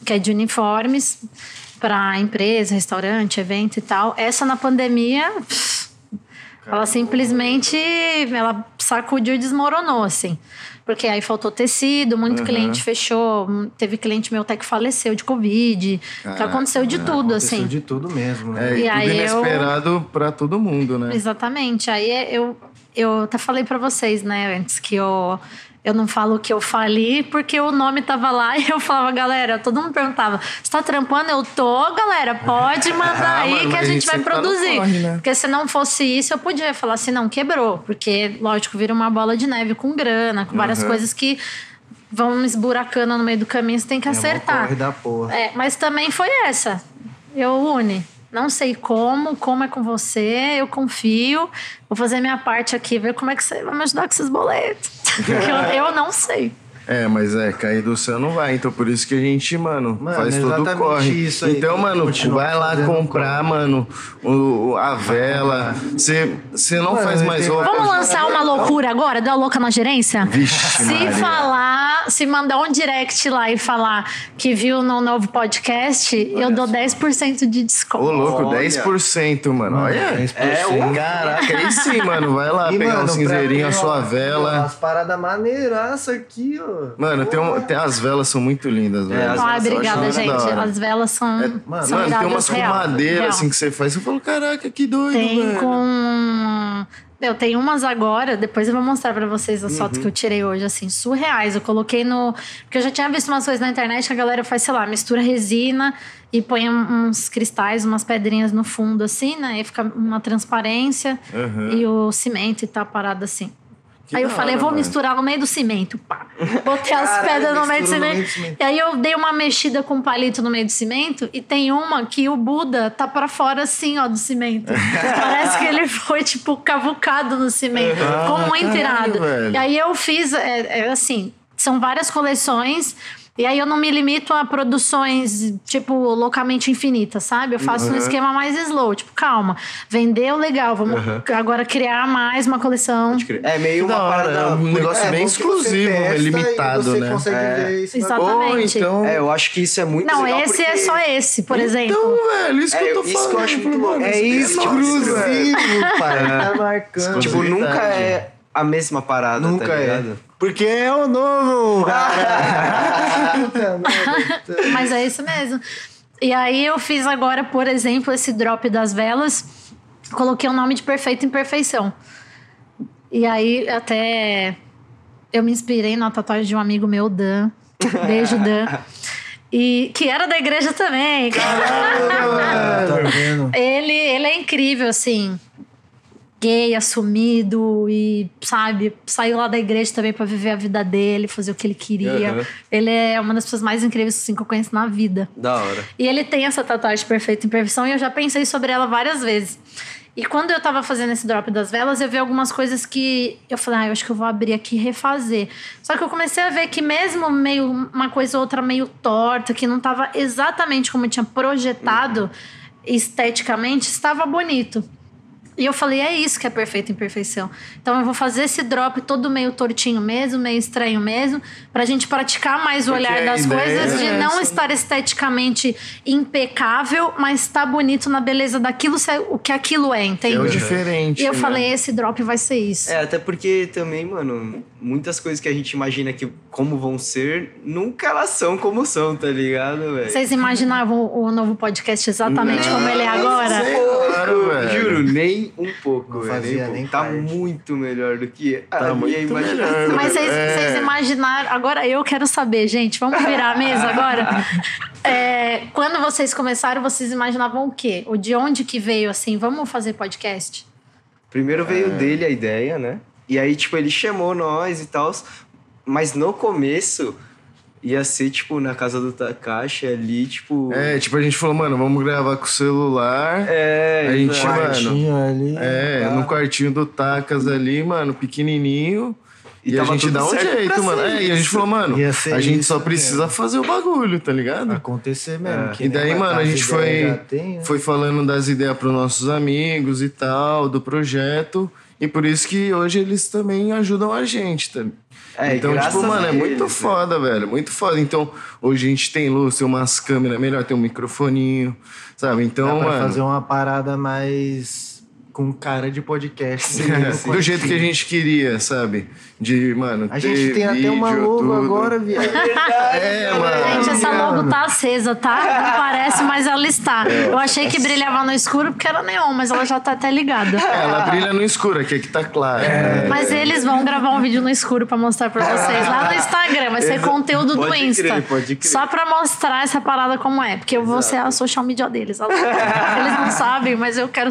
que é de uniformes para empresa, restaurante, evento e tal. Essa na pandemia, pff, ela simplesmente ela sacudiu e desmoronou, assim. Porque aí faltou tecido, muito Uhum. cliente fechou, teve cliente meu até que faleceu de Covid. Então Caraca, aconteceu de tudo, Aconteceu assim. de tudo mesmo, né? É, e, tudo aí eu- inesperado pra todo mundo, né? Exatamente. Aí é, eu, eu até falei pra vocês, né, antes que eu, eu não falo que eu fali porque o nome tava lá e eu falava, galera, todo mundo perguntava: você tá trampando? Eu tô, galera, pode mandar Ah, aí mano, que a gente vai tá produzir. corre, né? Porque se não fosse isso, eu podia falar assim: não, quebrou. Porque, lógico, vira uma bola de neve com grana, com várias Uhum. coisas que vão esburacando no meio do caminho, você tem que É acertar. corre da porra. É, mas também foi essa. Eu une. Não sei como, como é com você, eu confio. Vou fazer minha parte aqui, ver como é que você vai me ajudar com esses boletos. Porque eu, eu não sei. É, mas é, cair do céu não vai. Então por isso que a gente, mano, Mano, faz todo o exatamente corre. isso aí, então, mano, vai lá comprar, mano, o, o- a vela. Você não Mano, faz mais roupa. Vamos lançar uma loucura agora? Deu a louca na gerência? Vixe, se Maria. falar, se mandar um direct lá e falar que viu no novo podcast, eu dou 10% de desconto. Ô, louco, Olha. 10%, mano. Olha. 10%. É, ô, caraca, aí sim, mano. Vai lá E, pegar mano, um cinzeirinho, a sua vela. Umas paradas maneiraças aqui, ó. Mano, tem, um, tem as velas são muito lindas, velho. as Ai, velas eu obrigada, gente. As velas são. mano, são Mano, tem umas com real, madeira, real. assim, que você faz. Eu falo, caraca, que doido, Tem velho. com. Meu, tem umas agora, depois eu vou mostrar pra vocês as Uhum. fotos que eu tirei hoje, assim, surreais. Eu coloquei no. Porque eu já tinha visto umas coisas na internet que a galera faz, sei lá, mistura resina e põe uns cristais, umas pedrinhas no fundo, assim, né? E fica uma transparência Uhum. e o cimento e tá parado assim. Que Aí eu falei, hora, vou mano. misturar no meio do cimento. Pá. Botei as pedras no meio do cimento. E aí eu dei uma mexida com o palito no meio do cimento e tem uma que o Buda tá pra fora assim, ó, do cimento. Parece que ele foi, tipo, cavucado no cimento. Ah, caralho, irado. velho. E aí eu fiz, é, é assim, são várias coleções. E aí eu não me limito a produções, tipo, loucamente infinitas, sabe? Eu faço um esquema mais slow, tipo, calma. Vendeu, legal, vamos agora criar mais uma coleção. É meio uma hora, parada. é um negócio É, bem exclusivo, testa e limitado, você né? consegue É. ver isso. Exatamente. Ou então. É, eu acho que isso é muito Não, legal. esse é porque- só esse, por exemplo. Então, velho, isso que É, eu tô isso que eu falando. acho muito. É velho. exclusivo, pai. Tá marcando. Tipo, nunca é a mesma parada, Nunca tá é. ligado? Porque é o novo. Mas é isso mesmo. E aí eu fiz agora, por exemplo, esse drop das velas. Coloquei o nome de Perfeita Imperfeição. E aí até eu me inspirei na tatuagem de um amigo meu, Dan. Beijo, Dan. E que era da igreja também. Tá vendo? Ele, ele é incrível, assim. Gay, assumido e, sabe, saiu lá da igreja também pra viver a vida dele, fazer o que ele queria. Aham. Ele é uma das pessoas mais incríveis assim, que eu conheço na vida. Da hora. E ele tem essa tatuagem perfeita imperfeição e eu já pensei sobre ela várias vezes. E quando eu tava fazendo esse drop das velas, eu vi algumas coisas que eu falei, ah, eu acho que eu vou abrir aqui e refazer. Só que eu comecei a ver que mesmo meio uma coisa ou outra meio torta, que não tava exatamente como eu tinha projetado esteticamente, estava bonito. E eu falei, é isso que é perfeita imperfeição. Então eu vou fazer esse drop todo meio tortinho mesmo, meio estranho mesmo, pra gente praticar mais o Porque olhar das coisas, de é não essa, estar esteticamente impecável, mas tá bonito na beleza daquilo, é o que aquilo é, entende? É o diferente. E eu né? falei, esse drop vai ser isso. É, até porque também, mano, muitas coisas que a gente imagina que como vão ser, nunca elas são como são, tá ligado, velho? Vocês imaginavam o novo podcast exatamente Não, como ele é agora? Claro, velho. juro, nem um pouco, velho. um. Tá muito melhor do que a Tá minha muito imaginação. melhor. Mas vocês, É. vocês imaginaram. Agora eu quero saber, gente. Vamos virar a mesa agora? É, quando vocês começaram, vocês imaginavam o quê? O de onde que veio assim? Vamos fazer podcast? Primeiro É. veio dele a ideia, né? E aí, tipo, ele chamou nós e tal. Mas no começo ia ser, tipo, na casa do Takashi ali, tipo. É, tipo, a gente falou, mano, vamos gravar com o celular. É, A gente, mano, Quartinho ali. É, tá. no quartinho do Tacas ali, mano, pequenininho. E E, a gente dá um jeito, mano. É, e a gente falou, mano, a gente só mesmo. precisa fazer o bagulho, tá ligado? Acontecer mesmo. É. E daí, mano, a gente foi, tem, né? foi falando das ideias pros nossos amigos e tal, do projeto. E por isso que hoje eles também ajudam a gente, tá? É, então, tipo, mano, é eles, muito né? foda, velho. Muito foda. Então, hoje a gente tem luz, tem umas câmeras melhor, tem um microfoninho, sabe? Então, Dá pra mano. fazer uma parada mais com cara de podcast. É, do jeito que a gente queria, sabe? De, mano. A gente tem até uma logo tudo. agora, viado. É, mano. Gente, essa logo tá acesa, tá? Não parece, mas ela está. Eu achei que brilhava no escuro porque era neon, mas ela já tá até ligada. É, ela brilha no escuro, aqui, aqui tá claro. né? Mas eles vão gravar um vídeo no escuro pra mostrar pra vocês lá no Instagram. Vai ser Exa- conteúdo do pode Insta. crer, pode crer. Só pra mostrar essa parada como é. Porque eu vou ser a social media deles. Eles não sabem, mas eu quero.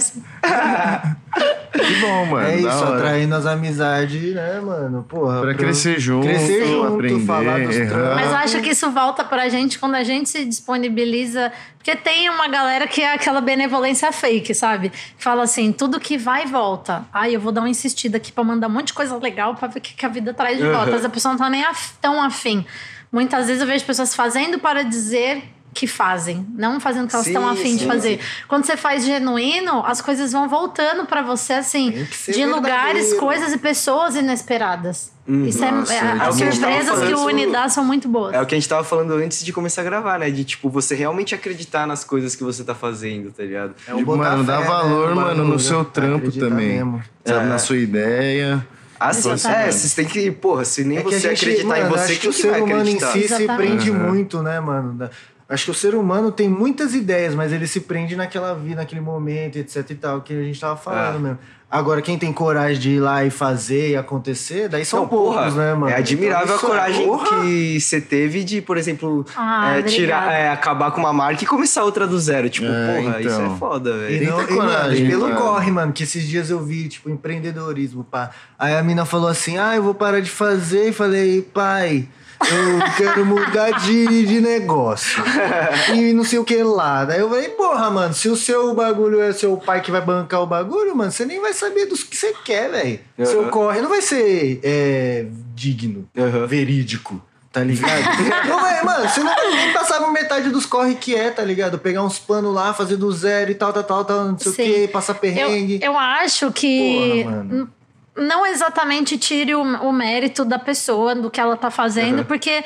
Que bom, mano. É isso, hora. atraindo as amizades, né, mano? Porra. Pra crescer junto, crescer junto, aprender, falar dos errar. Mas eu acho que isso volta pra gente quando a gente se disponibiliza. Porque tem uma galera que é aquela benevolência fake, sabe? Fala assim: tudo que vai volta. Ai, eu vou dar uma insistida aqui pra mandar um monte de coisa legal pra ver o que, que a vida traz de volta. Mas a pessoa não tá nem af- tão afim. Muitas vezes eu vejo pessoas fazendo para dizer que fazem, não fazendo o que elas Sim, estão afim de sim, fazer. Quando você faz genuíno, as coisas vão voltando pra você, assim, que de lugares, verdadeiro. coisas e pessoas inesperadas. Isso é, Nossa, é- é as que surpresas que o. Unidade são muito boas. É o que a gente tava falando antes de começar a gravar, né? De, tipo, você realmente acreditar nas coisas que você tá fazendo, tá ligado? É um Tipo, mano, dá fé, valor, né, mano, no seu trampo também. mesmo. Sabe, É. na sua ideia. Assim, Exatamente. é, vocês têm que, porra, se nem É que você gente, acreditar mano, em você, que quem o que ser humano em si se Exatamente. prende Uhum. muito, né, mano? Acho que o ser humano tem muitas ideias, mas ele se prende naquela vida, naquele momento, etc e tal, que a gente tava falando É. mesmo. Agora, quem tem coragem de ir lá e fazer e acontecer, daí são Não, poucos, porra, né, mano? É admirável Então, a isso é- coragem porra! que você teve de, por exemplo, Ah, é, tirar, é, acabar com uma marca e começar outra do zero. Tipo, É, porra, isso então. é foda, E, velho. não, e, mano, coragem, pelo corre, mano, que esses dias eu vi, tipo, empreendedorismo, pá. Aí a mina falou assim, ah, eu vou parar de fazer. E falei, pai, eu quero mudar de, de negócio. E não sei o que lá. Daí eu falei, porra, mano, se o seu bagulho é seu pai que vai bancar o bagulho, mano, você nem vai saber dos que você quer, velho. Seu Aham. corre não vai ser é, digno, Aham. verídico. Tá ligado? não, é, mano, você não nem passava metade dos corre que é, tá ligado? Pegar uns panos lá, fazer do zero e tal, tal, tal, tal não sei Sim. o quê, passar perrengue. Eu, eu acho que Porra, mano. Não exatamente tire o, o mérito da pessoa do que ela tá fazendo, porque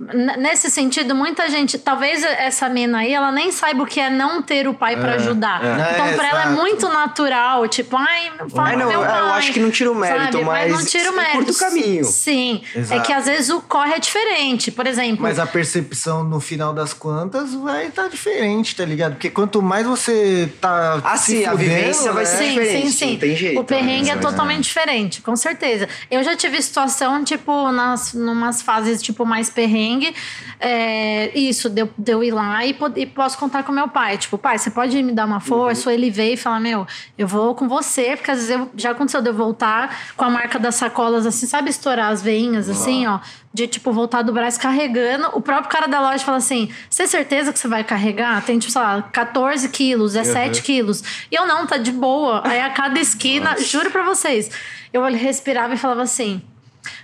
n- nesse sentido, muita gente, talvez essa mina aí, ela nem saiba o que é não ter o pai pra ajudar. é. Então, É, pra ela é exato. muito natural, tipo, ai, fala Ai, não, meu eu pai. acho que não tira o mérito, sabe? mas não tira o mérito. curta o caminho. Sim. É Exato. que às vezes o corre é diferente. Por exemplo, Mas a percepção no final das contas vai estar diferente, tá ligado? Porque quanto mais você tá. Ah, se sim, a vivência vai né? ser Sim, diferente, sim, sim. jeito, O perrengue é né? totalmente diferente, com certeza. Eu já tive situação, tipo, nas numas fases, tipo, mais perrengue. é, isso, de eu, de eu ir lá e, e posso contar com meu pai. Tipo, pai, você pode me dar uma força? Ou ele veio e fala, meu, eu vou com você, porque às vezes eu, já aconteceu de eu voltar com a marca das sacolas, assim, sabe, estourar as veinhas, assim, ó. De, tipo, voltar do braço carregando. O próprio cara da loja fala assim: Você tem certeza que você vai carregar? Tem, tipo, sei lá, 14 quilos, 17 quilos. E eu não, tá de boa. Aí a cada esquina, juro pra vocês, eu respirava e falava assim.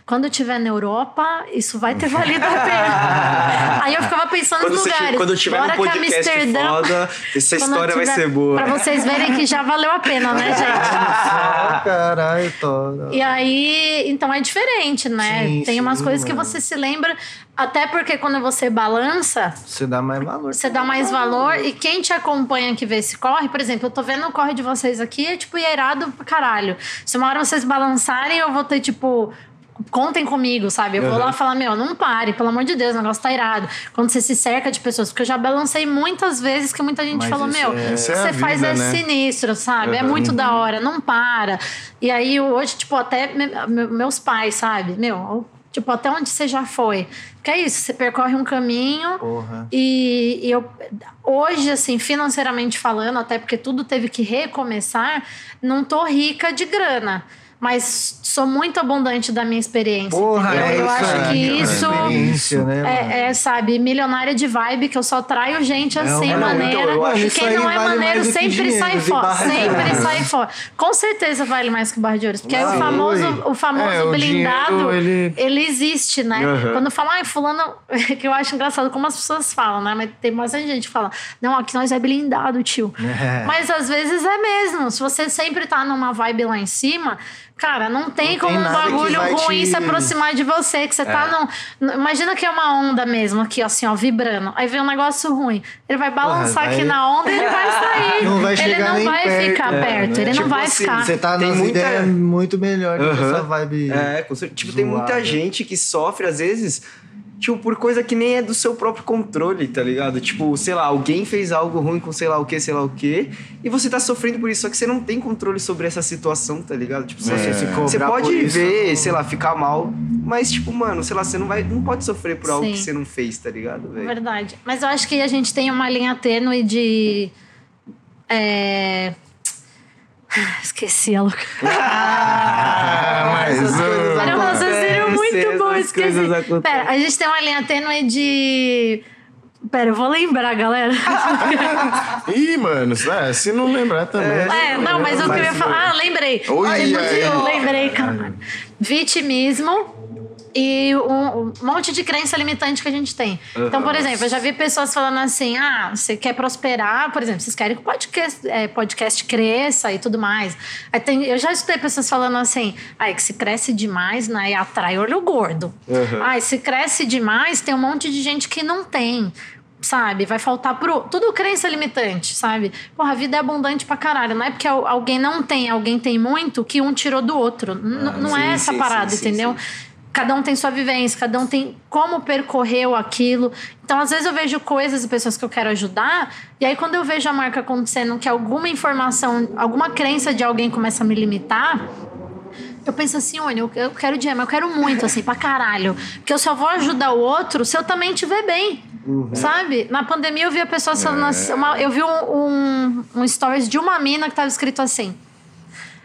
Quando eu estiver na Europa, isso vai ter valido a pena. Aí eu ficava pensando Quando nos lugares. quando tiver um Bora que podcast Amsterdã- foda, essa história vai tiver- ser boa. Pra vocês verem que já valeu a pena, né, gente? Ah, caralho, Tora. E aí, então é diferente, né? Sim, Tem umas sim, coisas que mano. você se lembra, até porque quando você balança, Você dá mais valor. você dá mais valor. E quem te acompanha que vê esse corre, por exemplo, eu tô vendo o corre de vocês aqui, é tipo irado pra caralho. Se uma hora vocês balançarem, eu vou ter, tipo. Contem comigo, sabe? Eu vou lá falar, meu, não pare, pelo amor de Deus, o negócio tá irado. Quando você se cerca de pessoas, porque eu já balancei muitas vezes que muita gente Mas falou, meu, é- o que Essa é você a faz vida, é né? sinistro, sabe? É muito da hora, não para. E aí, hoje, tipo, até me- me- meus pais, sabe? Meu, tipo, até onde você já foi? Porque é isso, você percorre um caminho Porra. e, e eu hoje, assim, financeiramente falando, até porque tudo teve que recomeçar, não tô rica de grana. Mas sou muito abundante da minha experiência. Porra, entendeu? é eu acho que isso Experiência, né, é, é, sabe, milionária de vibe, que eu só traio gente assim, uma- não, maneira. então, eu acho quem não é vale maneiro sempre dinheiro, sai fora. Sempre sai fora. Com certeza vale mais que barra de ouro. Porque aí o Ui. famoso, o famoso É, o blindado, dinheiro, ele- existe, né? Aham. Quando falam, ai, fulano, que eu acho engraçado como as pessoas falam, né? Mas tem bastante gente que fala, não, aqui nós é blindado, tio. É. Mas às vezes é mesmo. Se você sempre tá numa vibe lá em cima, cara, não tem Não como tem um que bagulho ruim te- se aproximar de você, que você tá num. Imagina que é uma onda mesmo, aqui, assim, ó, vibrando. Aí vem um negócio ruim. Ele vai balançar vai- aqui na onda e ele vai sair. Não vai ele chegar não nem vai perto, ficar é, perto. né? Ele Tipo não vai assim, ficar. Você tá Tem nas muita- ideias muito melhor do que Aham. essa vibe. É, com certeza. Tipo, tem muita zoada. gente que sofre, às vezes, tipo, por coisa que nem é do seu próprio controle, tá ligado? Tipo, sei lá, alguém fez algo ruim com sei lá o que, sei lá o que, e você tá sofrendo por isso, só que você não tem controle sobre essa situação, tá ligado? Tipo, você, É. Você pode isso, ver, não- sei lá, ficar mal, mas, tipo, mano, sei lá, você não vai, não pode sofrer por algo Sim. que você não fez, tá ligado, velho? Verdade. Mas eu acho que a gente tem uma linha tênue de. É... Esqueci a louca. Ah, Era um acontecem, muito bom, esqueci. Pera, a gente tem uma linha tênue de. Pera, eu vou lembrar, galera. Ih, mano, é, se não lembrar também. É, não, mas eu ia falar. Ah, lembrei. Oi, Tipo, aí. lembrei, caralho. Vitimismo e um, um monte de crença limitante que a gente tem. Então, por exemplo, eu já vi pessoas falando assim: ah, você quer prosperar, por exemplo, vocês querem que o podcast, é, podcast cresça e tudo mais. Tem- eu já escutei pessoas falando assim: ah, é que se cresce demais, né, atrai olho gordo. Ah, se cresce demais, tem um monte de gente que não tem sabe? Vai faltar pro. Tudo crença limitante, sabe? Porra, a vida é abundante pra caralho. Não é porque al- alguém não tem, alguém tem muito, que um tirou do outro. N- não sim, é essa sim, parada, sim, entendeu? Cada um tem sua vivência, cada um tem como percorreu aquilo. Então, às vezes, eu vejo coisas e pessoas que eu quero ajudar, e aí, quando eu vejo a marca acontecendo que alguma informação, alguma crença de alguém começa a me limitar, eu penso assim, olha, eu, quero dinheiro, mas eu quero muito, assim, pra caralho. Porque eu só vou ajudar o outro se eu também estiver bem. Sabe? Na pandemia eu vi a pessoa falando assim. uma- eu vi um, um, um stories de uma mina que tava escrito assim.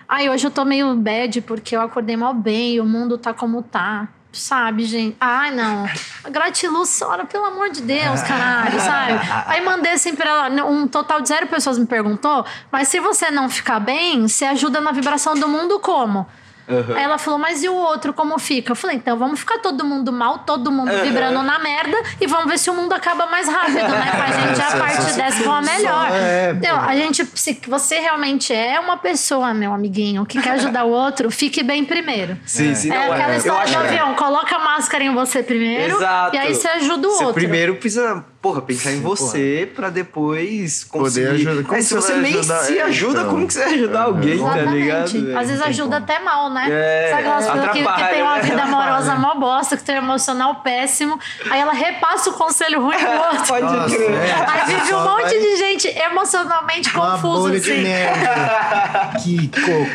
Ai, hoje eu tô meio bad porque eu acordei mal bem, o mundo tá como tá. Sabe, gente? Ai, não. Gratiluz, ora, pelo amor de Deus, caralho, sabe? Aí mandei assim pra ela. Um total de zero pessoas me perguntou, mas se você não ficar bem, você ajuda na vibração do mundo como? Aí ela falou, mas e o outro, como fica? Eu falei, então vamos ficar todo mundo mal, todo mundo vibrando na merda e vamos ver se o mundo acaba mais rápido, né? Pra gente a parte dessa for a melhor. é, então, a gente, se você realmente é uma pessoa, meu amiguinho, que quer ajudar o outro, fique bem primeiro. Sim, sim, É não, aquela eu história acho do que- avião, coloca a máscara em você primeiro Exato. e aí você ajuda o Você outro. primeiro precisa, porra, pensar em você pra depois conseguir. ajudar. Como É, se você você nem ajudar? se É, ajuda, então. como que você vai ajudar alguém, tá ligado? Exatamente. velho? Às vezes tem ajuda até mal, né? É, Sabe aquelas pessoas que, que tem uma vida amorosa mó bosta, que tem um emocional péssimo, aí ela repassa o conselho ruim pro outro. Pode Nossa, crer. é. Aí vive um monte vai- de gente emocionalmente Uma confusa, assim. que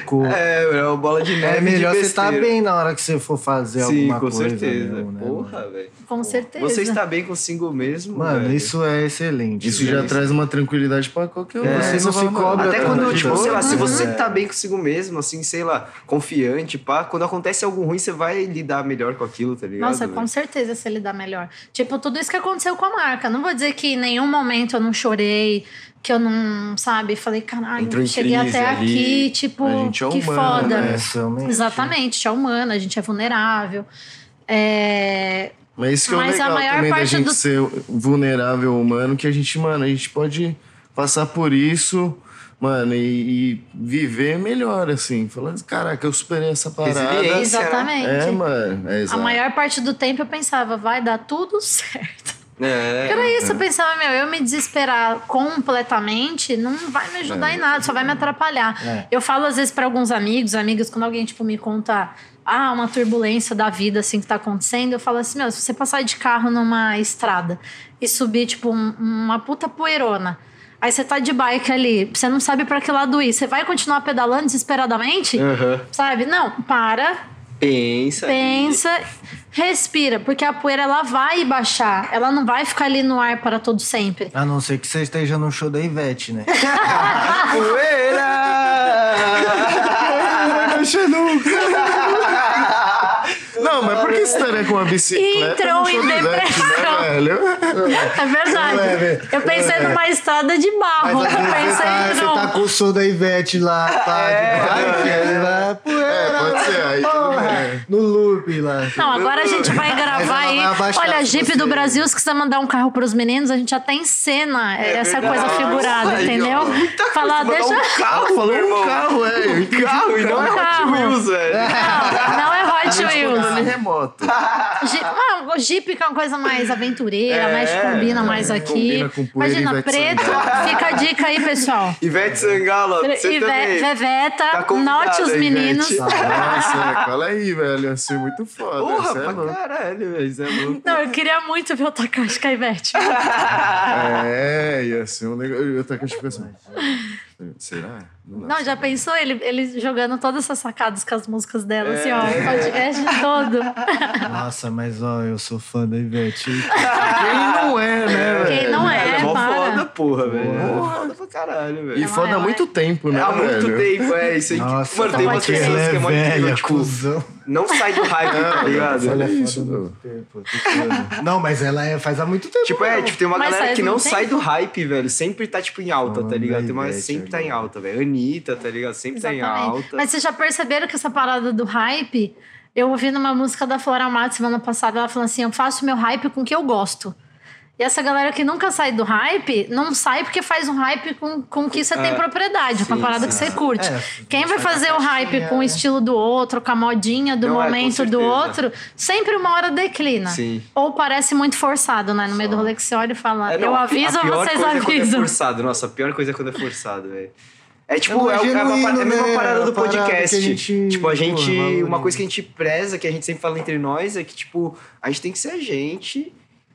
cocô. É, É, é uma bola de neve. melhor de você estar besteira. bem na hora que você for fazer Sim, alguma com coisa. certeza. meu, né, Porra, velho. Com certeza. Você está bem consigo mesmo. Mano, velho. isso é excelente. Isso já Isso. traz uma tranquilidade pra qualquer um. É, você não se mano, cobra Até quando, né? tipo, sei lá, se Uhum. você tá bem consigo mesmo, assim, sei lá, confiante, pá, quando acontece algo ruim, você vai lidar melhor com aquilo, tá ligado? Nossa, com certeza se ele dá melhor. Tipo, tudo isso que aconteceu com a marca. Não vou dizer que em nenhum momento eu não chorei, que eu não, sabe, falei, caralho, Entrou cheguei até ali. aqui, tipo, A gente é que humano, foda. né? É. Exatamente, a gente é humana, a gente é vulnerável. É, Mas isso que é o Mas a legal maior também da gente do- ser vulnerável humano, que a gente, mano, a gente pode passar por isso, mano, e, e viver melhor, assim. Falando, caraca, eu superei essa parada. Resiliência. exatamente. É, mano. É A maior parte do tempo eu pensava, vai dar tudo certo. É. Era isso, eu pensava, meu, eu me desesperar completamente não vai me ajudar É. em nada, só vai me atrapalhar. É. Eu falo às vezes para alguns amigos, amigas, quando alguém tipo me conta ah, uma turbulência da vida assim que tá acontecendo, eu falo assim, meu, se você passar de carro numa estrada e subir tipo um- uma puta poeirona, aí você tá de bike ali, você não sabe para que lado ir, você vai continuar pedalando desesperadamente? Aham. Sabe? Não, para, Pensa. pensa, respira, porque a poeira ela vai baixar, ela não vai ficar ali no ar para todo sempre. A não ser que você esteja no show da Ivete, né? Não, mas você estaria com uma bicicleta? Entrou em Ivete, depressão. Né, velho? É verdade. Eu pensei numa estrada de barro. Mas Eu pensei tá, você tá com o som da Ivete lá, pá, de bike, ele vai, poeira, É, pode ser, aí porra, no loop lá. Não, agora a gente vai gravar aí. vai Olha, se Jeep você- do Brasil, se quiser mandar um carro pros meninos, a gente já tem cena essa verdade. coisa figurada, ó, entendeu? Falar, deixa. um carro, Falou um carro, é. Um carro e não é Hot. Wheels, velho. Não, não é Hot Controle remoto. Jeep, ah, o Jeep que é uma coisa mais aventureira, É, mais combina mais aqui. combina com Imagina, Ivete preto. Sangalo. Fica a dica aí, pessoal. Ivete Sangalo, você Ive- também. Veveta, Tá note os meninos. Nossa, cola aí, velho. Ia ser muito foda. Porra, é pra louco. caralho, velho. Isso é louco. Não, eu queria muito ver o Takashi com a Ivete. É, ia ser um negócio. Eu tô com a explicação. Será? Não, já pensou ele, ele jogando todas essas sacadas com as músicas dela, assim, ó, o podcast todo. Nossa, mas ó, eu sou fã da Ivete. Quem não é, né, Quem não é, é foda, porra, velho. É foda pra caralho, velho. E foda é, há muito tempo, né, Há muito velho? tempo, é isso aí. que- Nossa, Mano, tem pode umas pessoas ela que é é muito velha, tipo, não sai do hype, tá ligado? Ela é isso, foda há não. muito tempo. Não, mas ela é, faz há muito tempo. Tipo, é, tipo, tem uma Mas galera que não tempo? sai do hype, velho. Sempre tá, tipo, em alta, tá ligado? Tem uma sempre tá em alta, velho. Anitta, tá ligado? Sempre tá em alta. Mas vocês já perceberam que essa parada do hype, eu ouvi numa música da Flora Matos semana passada, ela falando assim: eu faço meu hype com o que eu gosto. E essa galera que nunca sai do hype, não sai porque faz um hype com, com o que você tem É. propriedade, com a parada sim, que você curte. É, Quem vai fazer o hype com o estilo do outro, com a modinha do Não, é, momento do certeza. outro, sempre uma hora declina. Sim. Ou parece muito forçado, né? No meio do rolê que você olha e fala: É, não, eu aviso ou vocês É quando é avisam? forçado. Nossa, a pior coisa é quando é forçado, velho. É tipo, é, é é uma, é a mesma né? parada do podcast. a gente, tipo, a gente. uma coisa que a gente preza, que a gente sempre fala entre nós, é que, tipo, a gente tem que ser a gente.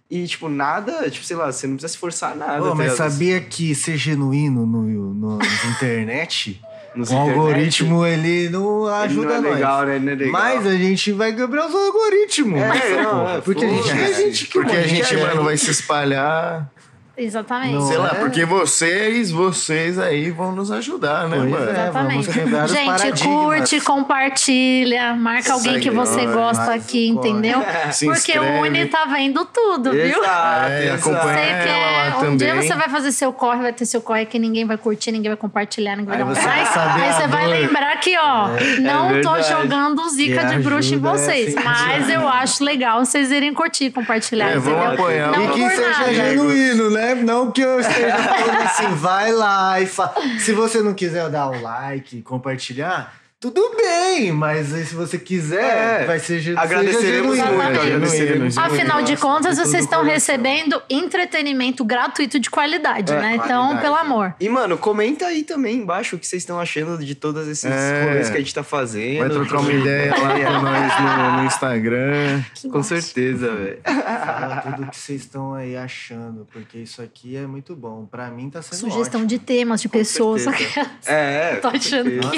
E, tipo, nada, tipo, sei lá, você não precisa se forçar nada. Pô, tá mas sabia que ser genuíno no, no, internet, Nos o internet, algoritmo ele não ele ajuda não é nós. legal, né? Não é legal. Mas a gente vai quebrar os algoritmos. É, não, porra, é, porque a gente, foda-se. a gente que Porque a gente, mano, vai se espalhar Exatamente. Não Sei lá, é? porque vocês, vocês aí vão nos ajudar, né, Pois mano? é. Exatamente. Gente, curte, compartilha, marca alguém que você gosta aqui, corre. entendeu? Se Porque o. Uni tá vendo tudo, viu? Exato, É, exato. acompanha Você ela quer, lá um dia também. você vai fazer seu corre, vai ter seu corre que ninguém vai curtir, ninguém vai compartilhar, ninguém vai dar um você vai like. Aí você vai lembrar que, ó, não tô verdade. jogando zica Que de bruxa em é vocês. assim, mas eu acho legal vocês irem curtir, compartilhar, É, vamos entendeu? apoiar. Não E que seja nada. genuíno, né? Não que eu esteja falando assim, vai lá e fa... Se você não quiser dar o like, compartilhar, tudo bem, mas aí se você quiser, É, vai ser agradeceremos seja muito, agradeceremos Genuíno, muito. Afinal de Nossa, contas, vocês estão coração. recebendo entretenimento gratuito de qualidade, É, né? Então, qualidade. pelo amor. E, mano, comenta aí também embaixo o que vocês estão achando de todos esses É. rolês que a gente tá fazendo. Vai trocar uma ideia lá com nós no, no Instagram. Com certeza, velho. Fala tudo o que vocês estão aí achando, porque isso aqui é muito bom. Pra mim tá sendo Sugestão ótimo. de temas, de pessoas. certeza. É, Tô com achando certeza.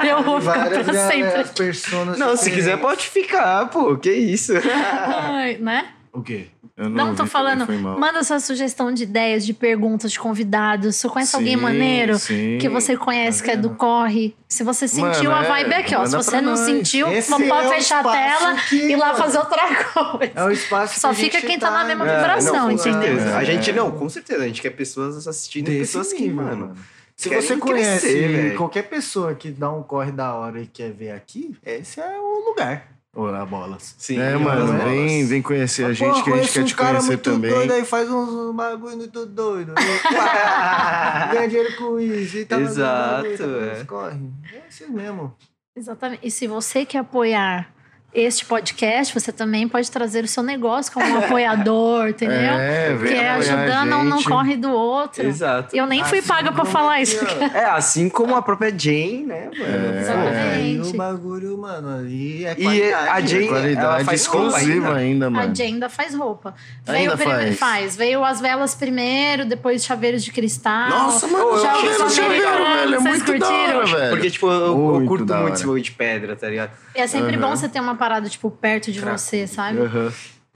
que eu vou ficar Várias pra sempre. personas Não, se quiser diferentes. pode ficar, pô. Que isso. Ai, né? O quê? Eu Não, ouvi tô falando. Manda sua sugestão de ideias, de perguntas, de convidados. Se você conhece alguém Sim, maneiro sim. que você conhece que é do corre. Se você sentiu Mano, a é, vibe aqui, ó. Se você não nós. sentiu, Esse vamos pode é fechar a tela que, e ir lá mano, fazer outra coisa. É o espaço Só que a fica gente quem tá na mesma né? vibração, não, com entendeu? certeza. A É. gente, não, com certeza. A gente quer pessoas assistindo Desse pessoas que, nível, mano. Se querem você conhece crescer, qualquer pessoa que dá um corre da hora e quer ver aqui, esse é o lugar. Ora, bolas. Sim, É, mano, vem, vem conhecer a Pô, gente, que a gente quer um te cara conhecer muito também. doido aí, faz uns bagulho muito doido. Ganha dinheiro com isso e tá Exato, tá é. corre. É assim mesmo. Exatamente. E se você quer apoiar este podcast, você também pode trazer o seu negócio como um apoiador, entendeu? É, vem que é apoiar a ajudando um não corre do outro. Exato. Eu nem fui Assim paga pra como falar isso. É, assim como a própria Jane, né, mano? Exatamente. O bagulho, mano, ali é E a Jane, ela Qualidade faz roupa exclusiva ainda. ainda, mano. A Jane ainda faz roupa. Ainda Veio prime- faz? Veio as velas primeiro, depois chaveiros de cristal. Nossa, mano, eu isso americanos. legal, velho, é Vocês muito da hora, curtiram? velho. Porque, tipo, eu, eu curto muito esse bagulho de pedra, tá ligado? E é sempre Aham. bom você ter uma parada, tipo, perto de você, sabe?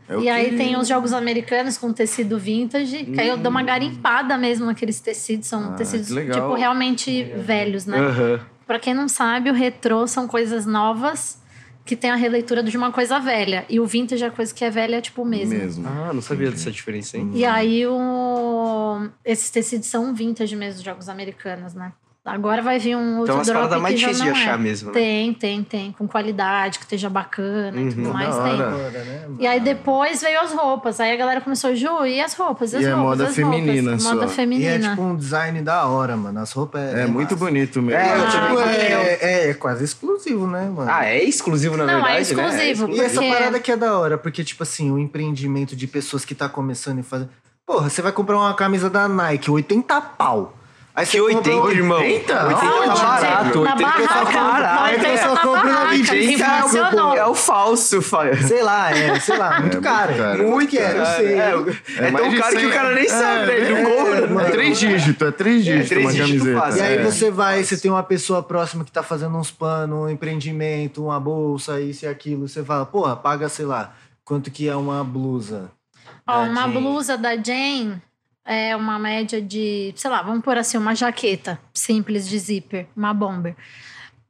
É o E aí que- tem os jogos americanos com tecido vintage, que aí eu dou uma garimpada mesmo naqueles tecidos. São Ah, tecidos, tipo, realmente velhos, né? Aham. Pra quem não sabe, o retrô são coisas novas que tem a releitura de uma coisa velha. E o vintage é coisa que é velha, tipo, mesmo. Mesmo. Ah, não sabia dessa diferença, hein? E aí o... esses tecidos são vintage mesmo, os jogos americanos, né? Agora vai vir um outro Então, umas drop paradas mais que já difíceis de não achar é. mesmo, né? Tem, tem, tem. Com qualidade, que esteja bacana e tudo Uhum. mais, tem. hora. Né, E aí depois veio as roupas. Aí a galera começou, Ju, e as roupas? E as E é roupas? moda as feminina roupas? só. Moda E é feminina. tipo um design da hora, mano. As roupas é. É muito massa. bonito mesmo. É, Ah, tipo, é, é, é quase exclusivo, né, mano? Ah, é exclusivo na Não, é verdade, né? exclusivo. E essa porque- parada que é da hora, porque, tipo assim, o empreendimento de pessoas que tá começando e fazendo. Porra, você vai comprar uma camisa da Nike, 80 pau. Aí Que 80, irmão. 80? 80 tá barato. 80 tá barraca. barato. Aí a pessoa na compra na barraca, 25, inflacionou. É o falso, fa- Sei lá, é, sei lá, muito É, caro. muito caro. Muito caro, eu sei. É, é mais tão de caro que 100. o cara nem sabe, né? Ele não é. É, três dígitos, é três dígitos três uma dígitos camiseta. E aí é. você vai, você tem uma pessoa próxima que tá fazendo uns panos, um empreendimento, uma bolsa, isso e aquilo. Você fala, porra, paga, sei lá, quanto que é uma blusa. Ó, uma blusa da Jane é uma média de, sei lá, vamos pôr assim, uma jaqueta simples de zíper, uma bomber.